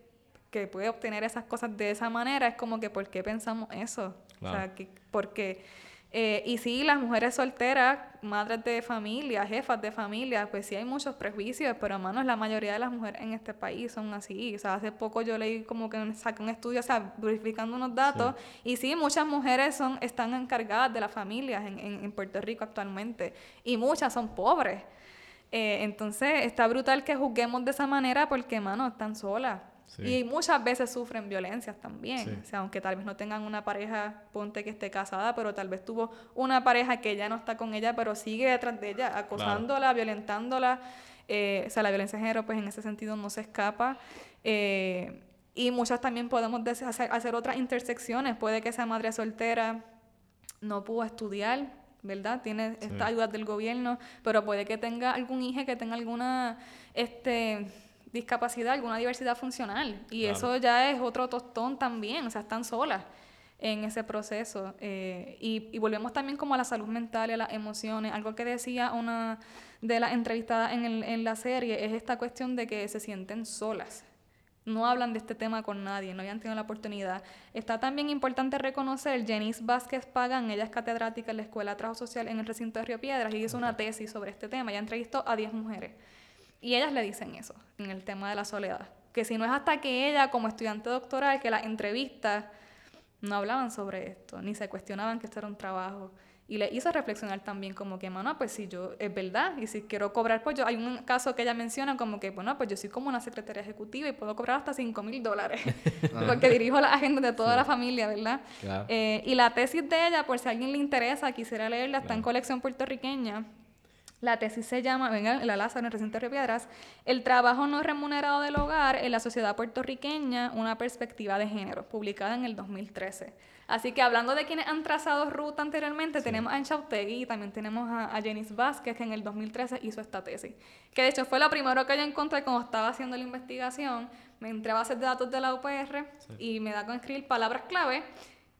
Speaker 3: que puede obtener esas cosas de esa manera es como que, ¿por qué pensamos eso? O sea, que, porque eh, y sí, las mujeres solteras, madres de familia, jefas de familia, pues sí hay muchos prejuicios, pero hermanos, la mayoría de las mujeres en este país son así. O sea, hace poco yo leí como que saqué un estudio, o sea, verificando unos datos, y sí, muchas mujeres son, están encargadas de las familias en, en, Puerto Rico actualmente, y muchas son pobres. Eh, entonces, está brutal que juzguemos de esa manera porque, hermano, están solas. Y muchas veces sufren violencias también. O sea, aunque tal vez no tengan una pareja, ponte que esté casada, pero tal vez tuvo una pareja que ya no está con ella, pero sigue detrás de ella, acosándola, violentándola. Eh, o sea, la violencia de género, pues en ese sentido no se escapa. Eh, y muchas también podemos hacer, hacer otras intersecciones. Puede que esa madre soltera no pudo estudiar, ¿verdad? Tiene esta ayuda del gobierno, pero puede que tenga algún hijo que tenga alguna, este discapacidad, alguna diversidad funcional. Y eso ya es otro tostón también, o sea, están solas en ese proceso. Eh, y, y, volvemos también como a la salud mental y a las emociones. Algo que decía una de las entrevistadas en, el, en la serie es esta cuestión de que se sienten solas. No hablan de este tema con nadie, no habían tenido la oportunidad. Está también importante reconocer, Jenice Vázquez Pagan, ella es catedrática en la Escuela de Trabajo Social en el recinto de Río Piedras y hizo una tesis sobre este tema. Ella entrevistó a 10 mujeres. Y ellas le dicen eso en el tema de la soledad. Que si no es hasta que ella, como estudiante doctoral, que las entrevistas no hablaban sobre esto, ni se cuestionaban que esto era un trabajo. Y le hizo reflexionar también como que, bueno, pues si yo, es verdad, y si quiero cobrar, pues yo, hay un caso que ella menciona como que, bueno, pues yo soy como una secretaria ejecutiva y puedo cobrar hasta 5 mil dólares, porque dirijo la agenda de toda la familia, ¿verdad? Eh, y la tesis de ella, por si a alguien le interesa, quisiera leerla, está en colección puertorriqueña, la tesis se llama, venga, la Lázaro en el recinto de Piedras, El trabajo no remunerado del hogar en la sociedad puertorriqueña, una perspectiva de género, publicada en el 2013. Así que hablando de quienes han trazado ruta anteriormente, tenemos a Enchautegui y también tenemos a, a Vázquez, que en el 2013 hizo esta tesis. Que de hecho fue lo primero que yo encontré cuando estaba haciendo la investigación. Me entré a bases de datos de la UPR y me da con escribir palabras clave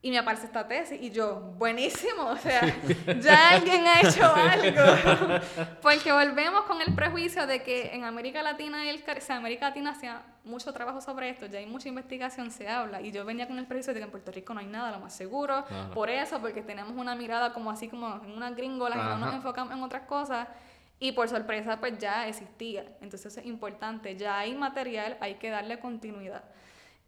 Speaker 3: y me aparece esta tesis y yo, buenísimo, o sea, ya alguien ha hecho algo. Porque volvemos con el prejuicio de que en América Latina y el o sea, América Latina hacía mucho trabajo sobre esto, ya hay mucha investigación, se habla. Y yo venía con el prejuicio de que en Puerto Rico no hay nada, lo más seguro. Por eso, porque tenemos una mirada como así como en una gringola y no nos enfocamos en otras cosas. Y por sorpresa, pues ya existía. Entonces es importante, ya hay material, hay que darle continuidad.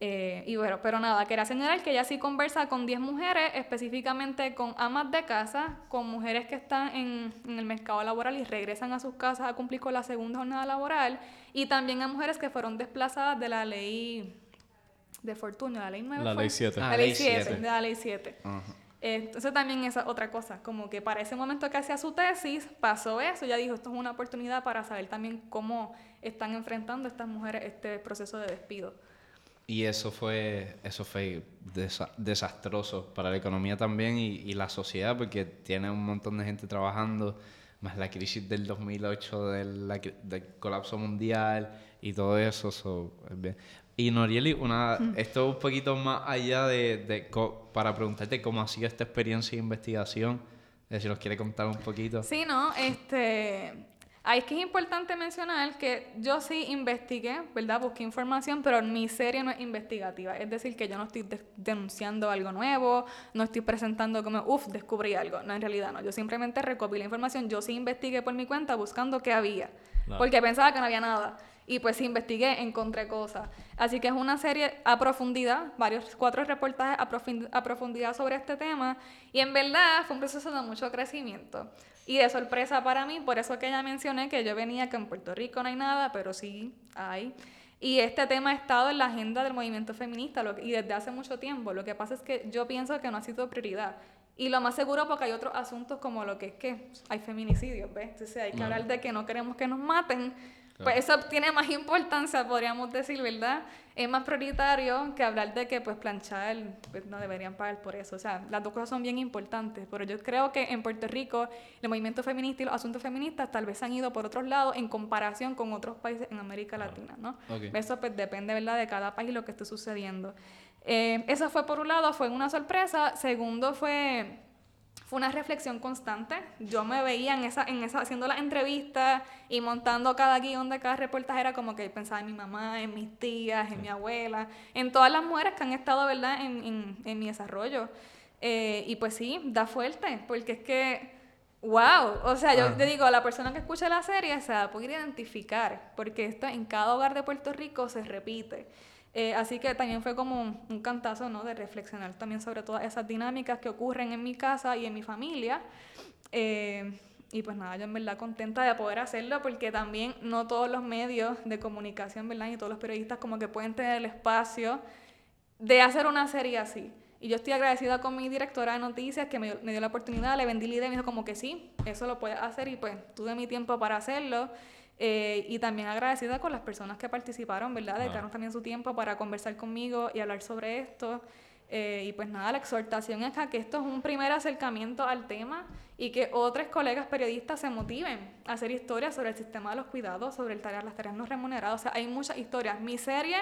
Speaker 3: Eh, y bueno, pero nada, quería señalar que ella sí conversa con 10 mujeres, específicamente con amas de casa, con mujeres que están en, en, el mercado laboral y regresan a sus casas a cumplir con la segunda jornada laboral, y también a mujeres que fueron desplazadas de la ley de fortuna, la ley 9.
Speaker 1: La ley 7.
Speaker 3: la ley 7, de la ley 7. Entonces también esa otra cosa, como que para ese momento que hacía su tesis pasó eso, ya dijo, esto es una oportunidad para saber también cómo están enfrentando estas mujeres este proceso de despido.
Speaker 2: Y eso fue, eso fue desastroso para la economía también y, la sociedad, porque tiene un montón de gente trabajando, más la crisis del 2008, del, del colapso mundial y todo eso. y Norieli, una, esto un poquito más allá de, de para preguntarte cómo ha sido esta experiencia de investigación. Si nos quiere contar un poquito.
Speaker 3: Sí, no, este, Ahí es que es importante mencionar que yo sí investigué, ¿verdad? Busqué información, pero mi serie no es investigativa. Es decir, que yo no estoy denunciando algo nuevo, no estoy presentando como, uff, descubrí algo. No, en realidad no. Yo simplemente recopilé información. Yo sí investigué por mi cuenta buscando qué había. Porque pensaba que no había nada. Y pues investigué, encontré cosas. Así que es una serie a profundidad, varios, cuatro reportajes a, a profundidad sobre este tema. Y en verdad fue un proceso de mucho crecimiento. Y de sorpresa para mí, por eso que ya mencioné que yo venía que en Puerto Rico no hay nada, pero sí hay. Y este tema ha estado en la agenda del movimiento feminista y desde hace mucho tiempo. Lo que pasa es que yo pienso que no ha sido prioridad. Y lo más seguro porque hay otros asuntos como lo que es que hay feminicidios, ¿ves? Entonces hay que hablar de que no queremos que nos maten. Pues eso tiene más importancia, podríamos decir, ¿verdad? Es más prioritario que hablar de que pues planchar pues, no deberían pagar por eso. O sea, las dos cosas son bien importantes, pero yo creo que en Puerto Rico el movimiento feminista y los asuntos feministas tal vez han ido por otros lados en comparación con otros países en América Latina, ¿no? Eso pues depende, ¿verdad?, de cada país y lo que esté sucediendo. Eh, eso fue por un lado, fue una sorpresa. Segundo fue, fue una reflexión constante. Yo me veía en esa, en esa, haciendo las entrevistas y montando cada guion de cada reportaje, era como que pensaba en mi mamá, en mis tías, en mi abuela, en todas las mujeres que han estado, ¿verdad?, en, en, en mi desarrollo. Eh, y pues sí, da fuerte, porque es que... ¡Wow! O sea, yo te digo, a la persona que escucha la serie se va a poder identificar, porque esto en cada hogar de Puerto Rico se repite. Eh, así que también fue como un, cantazo, ¿no? De reflexionar también sobre todas esas dinámicas que ocurren en mi casa y en mi familia. Eh, y pues nada, yo en verdad contenta de poder hacerlo porque también no todos los medios de comunicación, ¿verdad? Y todos los periodistas como que pueden tener el espacio de hacer una serie así. Y yo estoy agradecida con mi directora de noticias que me, me dio la oportunidad, le vendí la idea y me dijo como que sí, eso lo puedes hacer y pues tuve mi tiempo para hacerlo. Eh, y también agradecida con las personas que participaron, ¿verdad? Dedicaron también su tiempo para conversar conmigo y hablar sobre esto. Eh, y pues nada, la exhortación es a que esto es un primer acercamiento al tema y que otros colegas periodistas se motiven a hacer historias sobre el sistema de los cuidados, sobre el las tareas no remuneradas. O sea, hay muchas historias. Mi serie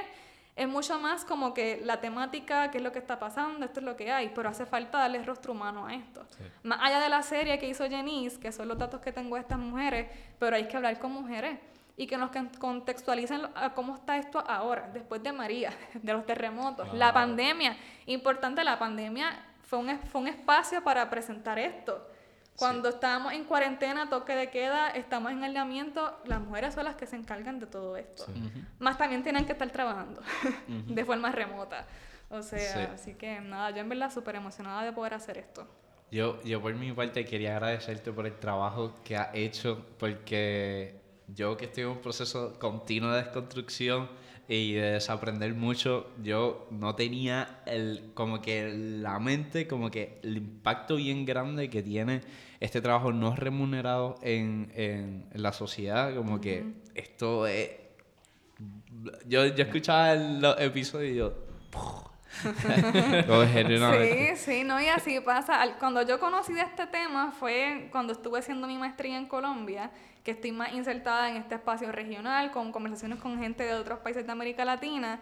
Speaker 3: es mucho más como que la temática, qué es lo que está pasando, esto es lo que hay, pero hace falta darle rostro humano a esto. Más allá de la serie que hizo Jenice, que son los datos que tengo de estas mujeres, pero hay que hablar con mujeres y que nos contextualicen a cómo está esto ahora, después de María, de los terremotos, la pandemia. Importante, la pandemia fue un, fue un espacio para presentar esto cuando estamos en cuarentena, toque de queda, estamos en aislamiento, las mujeres son las que se encargan de todo esto. Más también tienen que estar trabajando de forma remota. O sea, así que nada, yo en verdad súper emocionada de poder hacer esto.
Speaker 2: Yo, yo por mi parte quería agradecerte por el trabajo que has hecho, porque yo que estoy en un proceso continuo de desconstrucción, y de desaprender mucho, yo no tenía el, como que la mente, como que el impacto bien grande que tiene este trabajo no remunerado en, en, la sociedad, como que esto es... Yo, yo escuchaba los episodios y yo...
Speaker 3: sí, sí, no, y así pasa. Cuando yo conocí de este tema fue cuando estuve haciendo mi maestría en Colombia que estoy más insertada en este espacio regional, con conversaciones con gente de otros países de América Latina.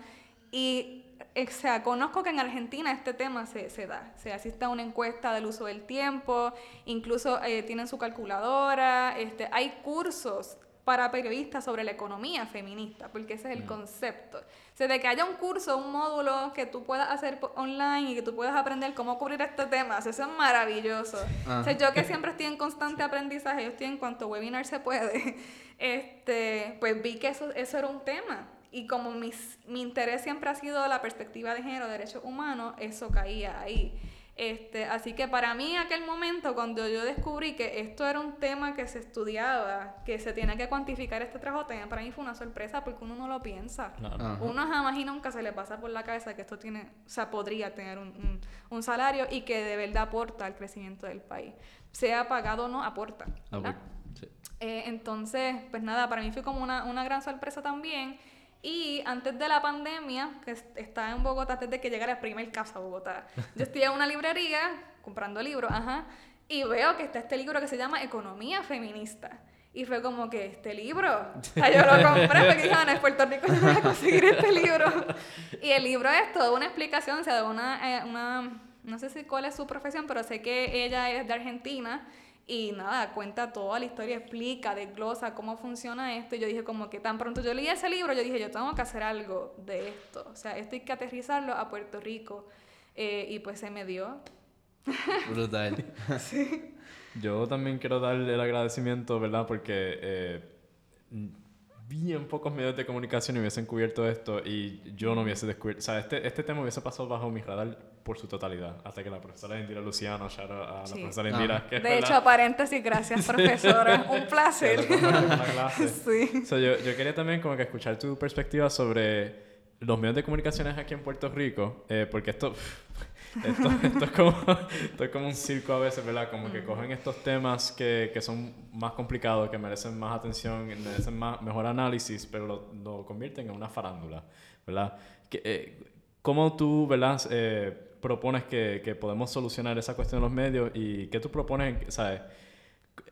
Speaker 3: Y o sea, conozco que en Argentina este tema se, se da. Se asiste a una encuesta del uso del tiempo, incluso eh, tienen su calculadora, este, hay cursos para periodistas sobre la economía feminista, porque ese es el mm. concepto. O sea, de que haya un curso, un módulo que tú puedas hacer online y que tú puedas aprender cómo cubrir este tema, eso es maravilloso. O sea, yo que siempre estoy en constante aprendizaje, yo estoy en cuanto webinar se puede, este, pues vi que eso, eso era un tema. Y como mis, mi interés siempre ha sido la perspectiva de género, derechos humanos, eso caía ahí. Este, así que para mí aquel momento, cuando yo descubrí que esto era un tema que se estudiaba, que se tiene que cuantificar este trabajo, también para mí fue una sorpresa porque uno no lo piensa. Uno jamás y nunca se le pasa por la cabeza que esto tiene, o sea, podría tener un, un, salario y que de verdad aporta al crecimiento del país. Sea pagado o no, aporta. Eh, entonces, pues nada, para mí fue como una, una gran sorpresa también. Y antes de la pandemia, que estaba en Bogotá, antes de que llegara el primer caso a Bogotá, yo estoy en una librería comprando libros, ajá, y veo que está este libro que se llama Economía Feminista. Y fue como que este libro, o sea, yo lo compré porque dije, en Puerto Rico no voy a conseguir este libro. Y el libro es toda una explicación, o sea, de una, eh, una, no sé si cuál es su profesión, pero sé que ella es de Argentina y nada, cuenta toda la historia, explica, desglosa cómo funciona esto. Y yo dije como que tan pronto yo leí ese libro, yo dije, yo tengo que hacer algo de esto. O sea, esto hay que aterrizarlo a Puerto Rico. Eh, y pues se me dio.
Speaker 2: Brutal.
Speaker 1: sí. Yo también quiero darle el agradecimiento, ¿verdad? Porque eh, bien pocos medios de comunicación hubiesen cubierto esto y yo no hubiese descubierto. O sea, este, este tema hubiese pasado bajo mi radar por su totalidad. Hasta que la profesora Indira Luciano, shout a la profesora Indira.
Speaker 3: Que de hecho, paréntesis, gracias, profesora. Un placer.
Speaker 1: sí. So, yo, yo quería también como que escuchar tu perspectiva sobre los medios de comunicaciones aquí en Puerto Rico, eh, porque esto esto, esto, es como, esto es como un circo a veces, ¿verdad? Como que cogen estos temas que, que son más complicados, que merecen más atención, merecen más, mejor análisis, pero lo, lo convierten en una farándula, ¿verdad? Que, eh, ¿Cómo tú, ¿verdad? Eh, propones que, que, podemos solucionar esa cuestión de los medios y qué tú propones, ¿sabes?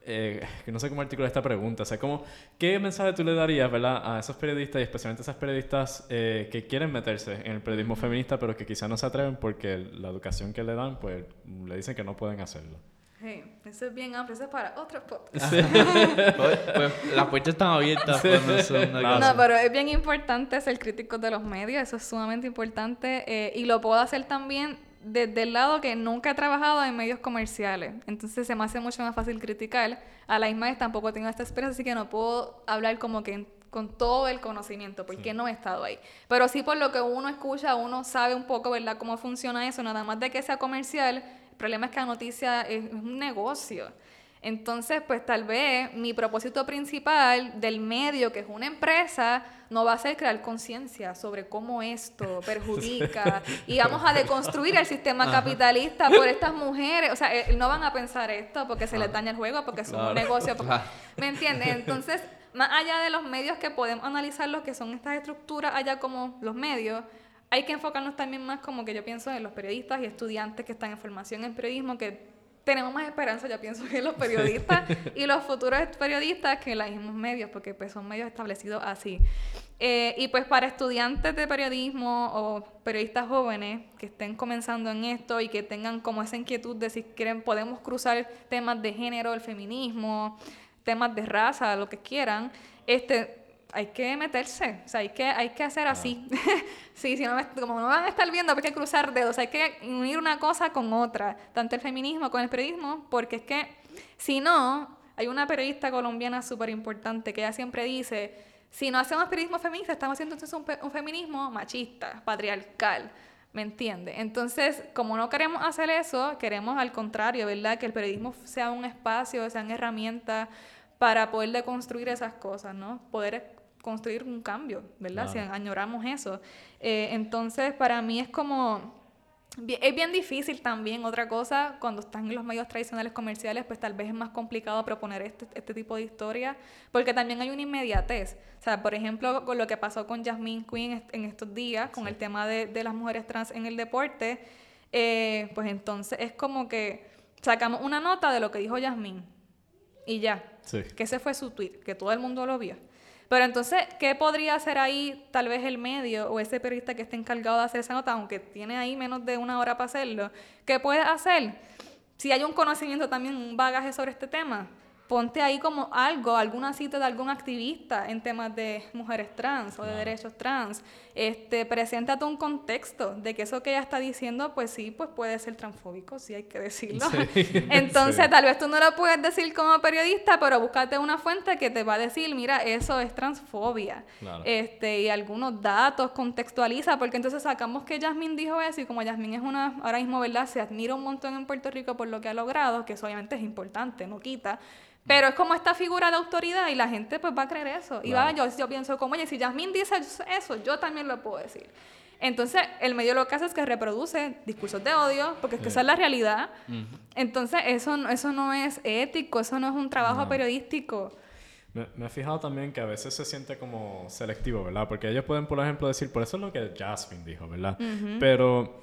Speaker 1: Eh, que no sé cómo articular esta pregunta. O sea, ¿cómo, ¿qué mensaje tú le darías ¿verdad? a esos periodistas y especialmente a esas periodistas eh, que quieren meterse en el periodismo feminista pero que quizás no se atreven porque la educación que le dan, pues le dicen que no pueden hacerlo?
Speaker 3: Sí, eso es bien amplio, eso es para otro
Speaker 2: podcast. pues, pues, las puertas están abiertas.
Speaker 3: No, pero es bien importante ser crítico de los medios, eso es sumamente importante eh, y lo puedo hacer también desde el lado que nunca he trabajado en medios comerciales. Entonces se me hace mucho más fácil criticar. A la misma vez tampoco tengo esta experiencia, así que no puedo hablar como que con todo el conocimiento, porque no he estado ahí. Pero sí por lo que uno escucha, uno sabe un poco, ¿verdad?, cómo funciona eso, nada más de que sea comercial. El problema es que la noticia es un negocio. Entonces, pues tal vez mi propósito principal del medio, que es una empresa, no va a ser crear conciencia sobre cómo esto perjudica y vamos a deconstruir el sistema capitalista por estas mujeres. O sea, eh, no van a pensar esto porque se les daña el juego, porque es un negocio. ¿Me entiendes? Entonces, más allá de los medios que podemos analizar lo que son estas estructuras, allá como los medios, hay que enfocarnos también más como que yo pienso en los periodistas y estudiantes que están en formación en periodismo, que tenemos más esperanza, yo pienso, que los periodistas y los futuros periodistas que los mismos medios, porque pues son medios establecidos así. Eh, y pues para estudiantes de periodismo o periodistas jóvenes que estén comenzando en esto y que tengan como esa inquietud de si quieren, podemos cruzar temas de género, el feminismo, temas de raza, lo que quieran, este hay que meterse, o sea, hay que, hay que hacer así. sí, si no, como no van a estar viendo, hay que cruzar dedos, hay que unir una cosa con otra, tanto el feminismo como el periodismo, porque es que si no, hay una periodista colombiana súper importante que ella siempre dice, si no hacemos periodismo feminista, estamos haciendo entonces un, un feminismo machista, patriarcal. ¿Me entiende? Entonces, como no queremos hacer eso, queremos al contrario, ¿verdad? Que el periodismo sea un espacio, sean herramientas para poder deconstruir esas cosas, ¿no? Poder construir un cambio, ¿verdad? Si añoramos eso. Eh, entonces, para mí es como... Es bien difícil también, otra cosa, cuando están en los medios tradicionales comerciales, pues tal vez es más complicado proponer este, este tipo de historia, porque también hay una inmediatez. O sea, por ejemplo, con lo que pasó con Jasmine Quinn en estos días, con el tema de, de, las mujeres trans en el deporte, eh, pues entonces es como que sacamos una nota de lo que dijo Jasmine y ya. Que ese fue su tweet, que todo el mundo lo vio. Pero entonces, ¿qué podría hacer ahí tal vez el medio o ese periodista que esté encargado de hacer esa nota, aunque tiene ahí menos de una hora para hacerlo? ¿Qué puede hacer? Si hay un conocimiento también, un bagaje sobre este tema, ponte ahí como algo, alguna cita de algún activista en temas de mujeres trans o de derechos trans. Este, preséntate un contexto de que eso que ella está diciendo, pues sí, pues puede ser transfóbico, sí hay que decirlo. Entonces, tal vez tú no lo puedes decir como periodista, pero búscate una fuente que te va a decir, mira, eso es transfobia. Este, y algunos datos, contextualiza, porque entonces sacamos que Yasmín dijo eso y como Yasmín es una, ahora mismo, ¿verdad? Se admira un montón en Puerto Rico por lo que ha logrado, que eso obviamente es importante, no quita. Pero es como esta figura de autoridad y la gente pues va a creer eso. Y va, yo, yo pienso como, oye, si Yasmín dice eso, yo también lo puedo decir. Entonces, el medio lo que hace es que reproduce discursos de odio, porque es que esa es la realidad. Entonces, eso, eso no es ético, eso no es un trabajo periodístico.
Speaker 1: Me, he fijado también que a veces se siente como selectivo, ¿verdad? Porque ellos pueden, por ejemplo, decir, por eso es lo que Jasmine dijo, ¿verdad? Pero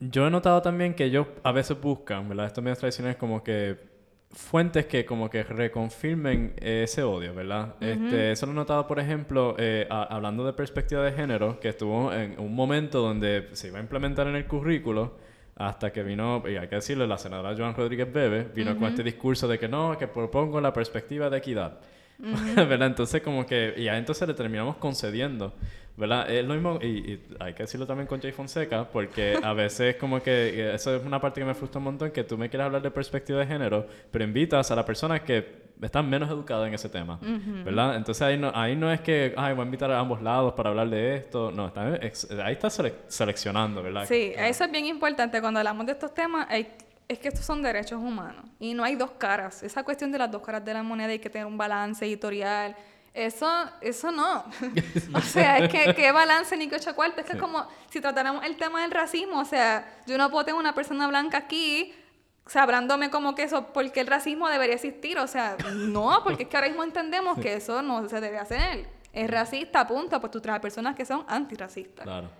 Speaker 1: yo he notado también que ellos a veces buscan, ¿verdad? Estos medios tradicionales como que fuentes que como que reconfirmen ese odio, ¿verdad? este, eso lo he notado, por ejemplo, eh, hablando de perspectiva de género, que estuvo en un momento donde se iba a implementar en el currículo, hasta que vino, y hay que decirlo, la senadora Joan Rodríguez Bebe, vino con este discurso de que no, que propongo la perspectiva de equidad. ¿Verdad? Entonces como que, y ya entonces le terminamos concediendo ¿verdad? Es lo mismo, y, hay que decirlo también con Jay Fonseca, porque a veces como que eso es una parte que me frustra un montón, que tú me quieres hablar de perspectiva de género, pero invitas a la persona que están menos educadas en ese tema, ¿verdad? Entonces ahí no, ahí no es que, ay, voy a invitar a ambos lados para hablar de esto, no, está, ahí estás seleccionando, ¿verdad?
Speaker 3: Sí, eso es bien importante, cuando hablamos de estos temas, es que estos son derechos humanos y no hay dos caras. Esa cuestión de las dos caras de la moneda hay que tener un balance editorial Eso, eso no. o sea, es que qué balance ni qué ocho cuartos. Es que es como si tratáramos el tema del racismo. O sea, yo no puedo tener una persona blanca aquí sabrándome como que eso, porque el racismo debería existir. O sea, no, porque es que ahora mismo entendemos que eso no se debe hacer. Es racista, punto. Pues tú traes personas que son antirracistas.
Speaker 1: Claro.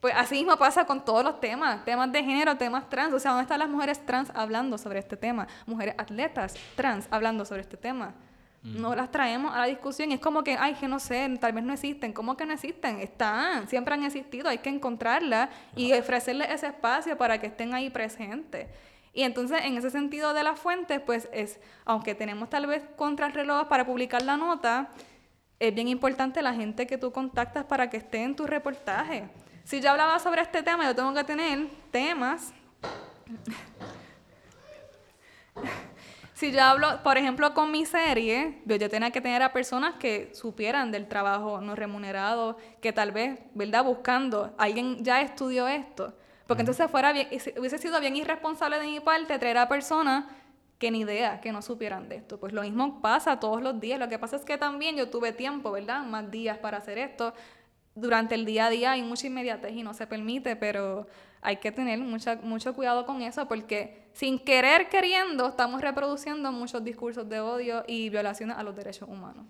Speaker 3: Pues así mismo pasa con todos los temas, temas de género, temas trans. O sea, ¿dónde están las mujeres trans hablando sobre este tema? Mujeres atletas trans hablando sobre este tema. No las traemos a la discusión. Es como que, ay, que no sé, tal vez no existen. ¿Cómo que no existen? Están, siempre han existido. Hay que encontrarlas y ofrecerles ese espacio para que estén ahí presentes. Y entonces, en ese sentido de las fuentes, pues es, aunque tenemos tal vez contrarreloj para publicar la nota, es bien importante la gente que tú contactas para que esté en tu reportaje. Si yo hablaba sobre este tema, yo tengo que tener temas si yo hablo, por ejemplo, con mi serie, yo, tenía que tener a personas que supieran del trabajo no remunerado, que tal vez, ¿verdad? Buscando, alguien ya estudió esto. Porque entonces fuera bien, hubiese sido bien irresponsable de mi parte traer a personas que ni idea, que no supieran de esto. Pues lo mismo pasa todos los días. Lo que pasa es que también yo tuve tiempo, ¿verdad? Más días para hacer esto. Durante el día a día hay mucha inmediatez y no se permite, pero hay que tener mucha, mucho cuidado con eso porque sin querer queriendo estamos reproduciendo muchos discursos de odio y violaciones a los derechos humanos.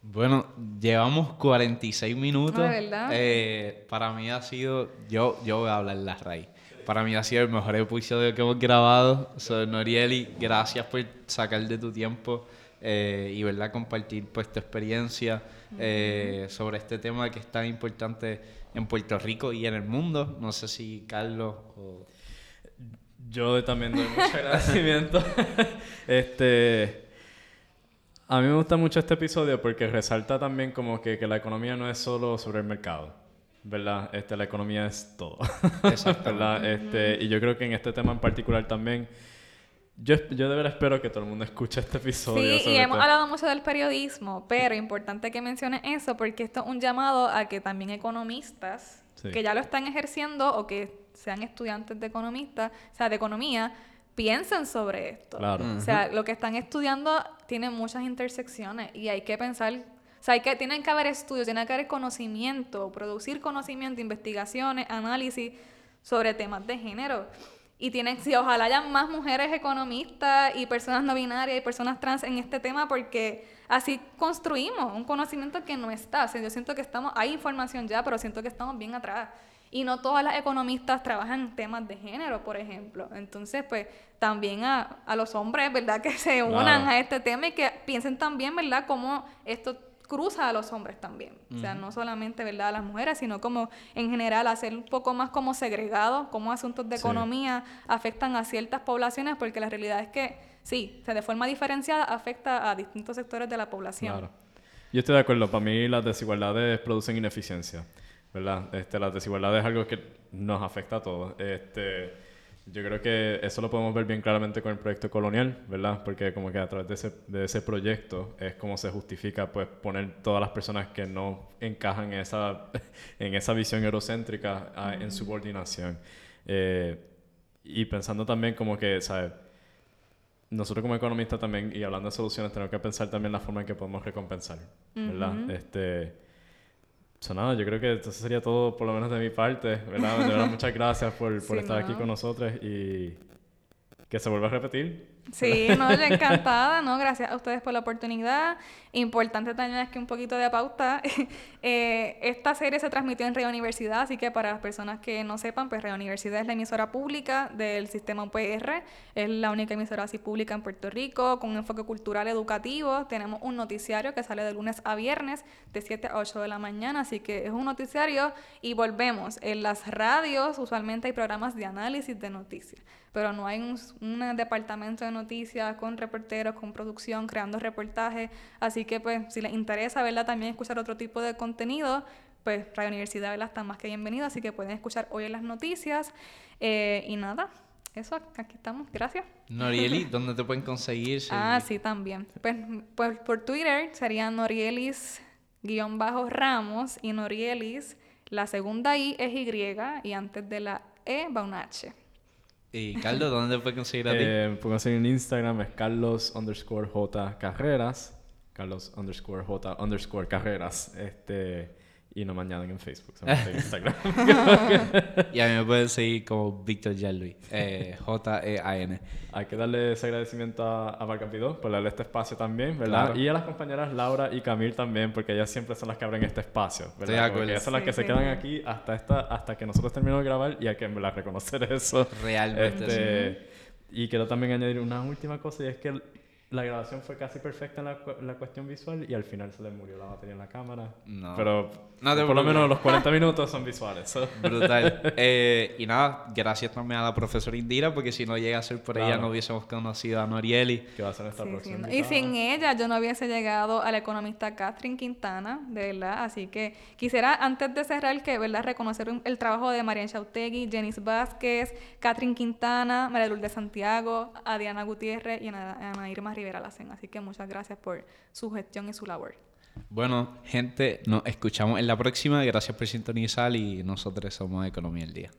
Speaker 2: Bueno, llevamos 46 minutos. Ah, verdad? Eh, para mí ha sido, yo, yo voy a hablar la raíz. Para mí ha sido el mejor episodio que hemos grabado. So, Norieli, gracias por sacar de tu tiempo eh, y ¿verdad? compartir pues, tu experiencia eh, sobre este tema que es tan importante en Puerto Rico y en el mundo. No sé si Carlos o...
Speaker 1: Yo también doy mucho agradecimiento. este, a mí me gusta mucho este episodio porque resalta también como que, que la economía no es solo sobre el mercado. ¿Verdad? Este, la economía es todo. Exacto. Este, y yo creo que en este tema en particular también yo, yo de verdad espero que todo el mundo escuche este episodio.
Speaker 3: Sí, y hemos hablado mucho del periodismo, pero importante que mencione eso porque esto es un llamado a que también economistas que ya lo están ejerciendo o que sean estudiantes de economistas, o sea, de economía, piensen sobre esto. Claro. O sea, lo que están estudiando tiene muchas intersecciones y hay que pensar, o sea, hay que, tienen que haber estudios, tiene que haber conocimiento, producir conocimiento, investigaciones, análisis sobre temas de género. Y tienen, si ojalá haya más mujeres economistas y personas no binarias y personas trans en este tema, porque así construimos un conocimiento que no está. O sea, yo siento que estamos, hay información ya, pero siento que estamos bien atrás. Y no todas las economistas trabajan temas de género, por ejemplo. Entonces, pues, también a, a los hombres, ¿verdad? Que se unan a este tema y que piensen también, ¿verdad? Cómo esto cruza a los hombres también. O sea, no solamente, ¿verdad?, a las mujeres, sino como en general hacer un poco más como segregado, como asuntos de economía afectan a ciertas poblaciones, porque la realidad es que sí, de forma diferenciada afecta a distintos sectores de la población. Claro.
Speaker 1: Yo estoy de acuerdo, para mí las desigualdades producen ineficiencia, ¿verdad? Este, las desigualdades es algo que nos afecta a todos. Este, yo creo que eso lo podemos ver bien claramente con el proyecto colonial, ¿verdad? Porque como que a través de ese, de ese proyecto es como se justifica pues poner todas las personas que no encajan en esa, en esa visión eurocéntrica en subordinación. Eh, y pensando también como que, ¿sabes? Nosotros como economistas también, y hablando de soluciones, tenemos que pensar también la forma en que podemos recompensar, ¿verdad? este, nada, yo creo que eso sería todo, por lo menos de mi parte, ¿verdad? muchas gracias por, por estar aquí con nosotros y que se vuelva a repetir.
Speaker 3: Sí, no, yo encantada, ¿no? Gracias a ustedes por la oportunidad. Importante también es que un poquito de pauta. Eh, esta serie se transmitió en Radio Universidad, así que para las personas que no sepan, pues Radio Universidad es la emisora pública del sistema UPR. Es la única emisora así pública en Puerto Rico, con un enfoque cultural educativo. Tenemos un noticiario que sale de lunes a viernes, de 7 a 8 de la mañana, así que es un noticiario. Y volvemos, en las radios usualmente hay programas de análisis de noticias pero no hay un, un, departamento de noticias con reporteros, con producción, creando reportajes. Así que, pues, si les interesa, ¿verdad? También escuchar otro tipo de contenido, pues Radio Universidad, ¿verdad? Está más que bienvenida, así que pueden escuchar hoy en las noticias. Eh, y nada, eso, aquí estamos. Gracias.
Speaker 2: Norieli, ¿dónde te pueden conseguir?
Speaker 3: Ah, sí, también. Pues, pues por Twitter sería Norielis-Ramos y Norielis, la segunda I es Y y antes de la E va un H.
Speaker 2: ¿Y Carlos, dónde te puede conseguir a ti?
Speaker 1: Eh, puedo conseguir en Instagram, es Carlos underscore J Carreras. Carlos underscore J underscore carreras. Este, y no me añaden en Facebook, en Instagram.
Speaker 2: y a mí me pueden seguir como Víctor Jan eh, J-E-A-N.
Speaker 1: Hay que darle ese agradecimiento a, a por darle este espacio también, ¿verdad? Y a las compañeras Laura y Camil también, porque ellas siempre son las que abren este espacio, ¿verdad? Porque ellas son las que se quedan aquí hasta, esta, hasta que nosotros terminemos de grabar y hay que reconocer eso.
Speaker 2: Realmente.
Speaker 1: Este, y quiero también añadir una última cosa y es que la grabación fue casi perfecta en la, la, cuestión visual y al final se le murió la batería en la cámara. No. Pero por lo menos los 40 minutos son visuales.
Speaker 2: Brutal. Eh, y nada, gracias también a la profesora Indira, porque si no llega a ser por ella no hubiésemos conocido a Norieli.
Speaker 1: Que va a ser esta próxima.
Speaker 3: Y sin ella yo no hubiese llegado a la economista Catherine Quintana, de verdad. Así que quisiera, antes de cerrar, que verdad reconocer el trabajo de Marian Chautegui, Jenis Vázquez, Catherine Quintana, María Lourdes Santiago, a Diana Gutiérrez y a Ana Irma Rivera Lacen. Así que muchas gracias por su gestión y su labor.
Speaker 2: Bueno, gente, nos escuchamos en la próxima. Gracias por sintonizar y nosotros somos Economía el Día.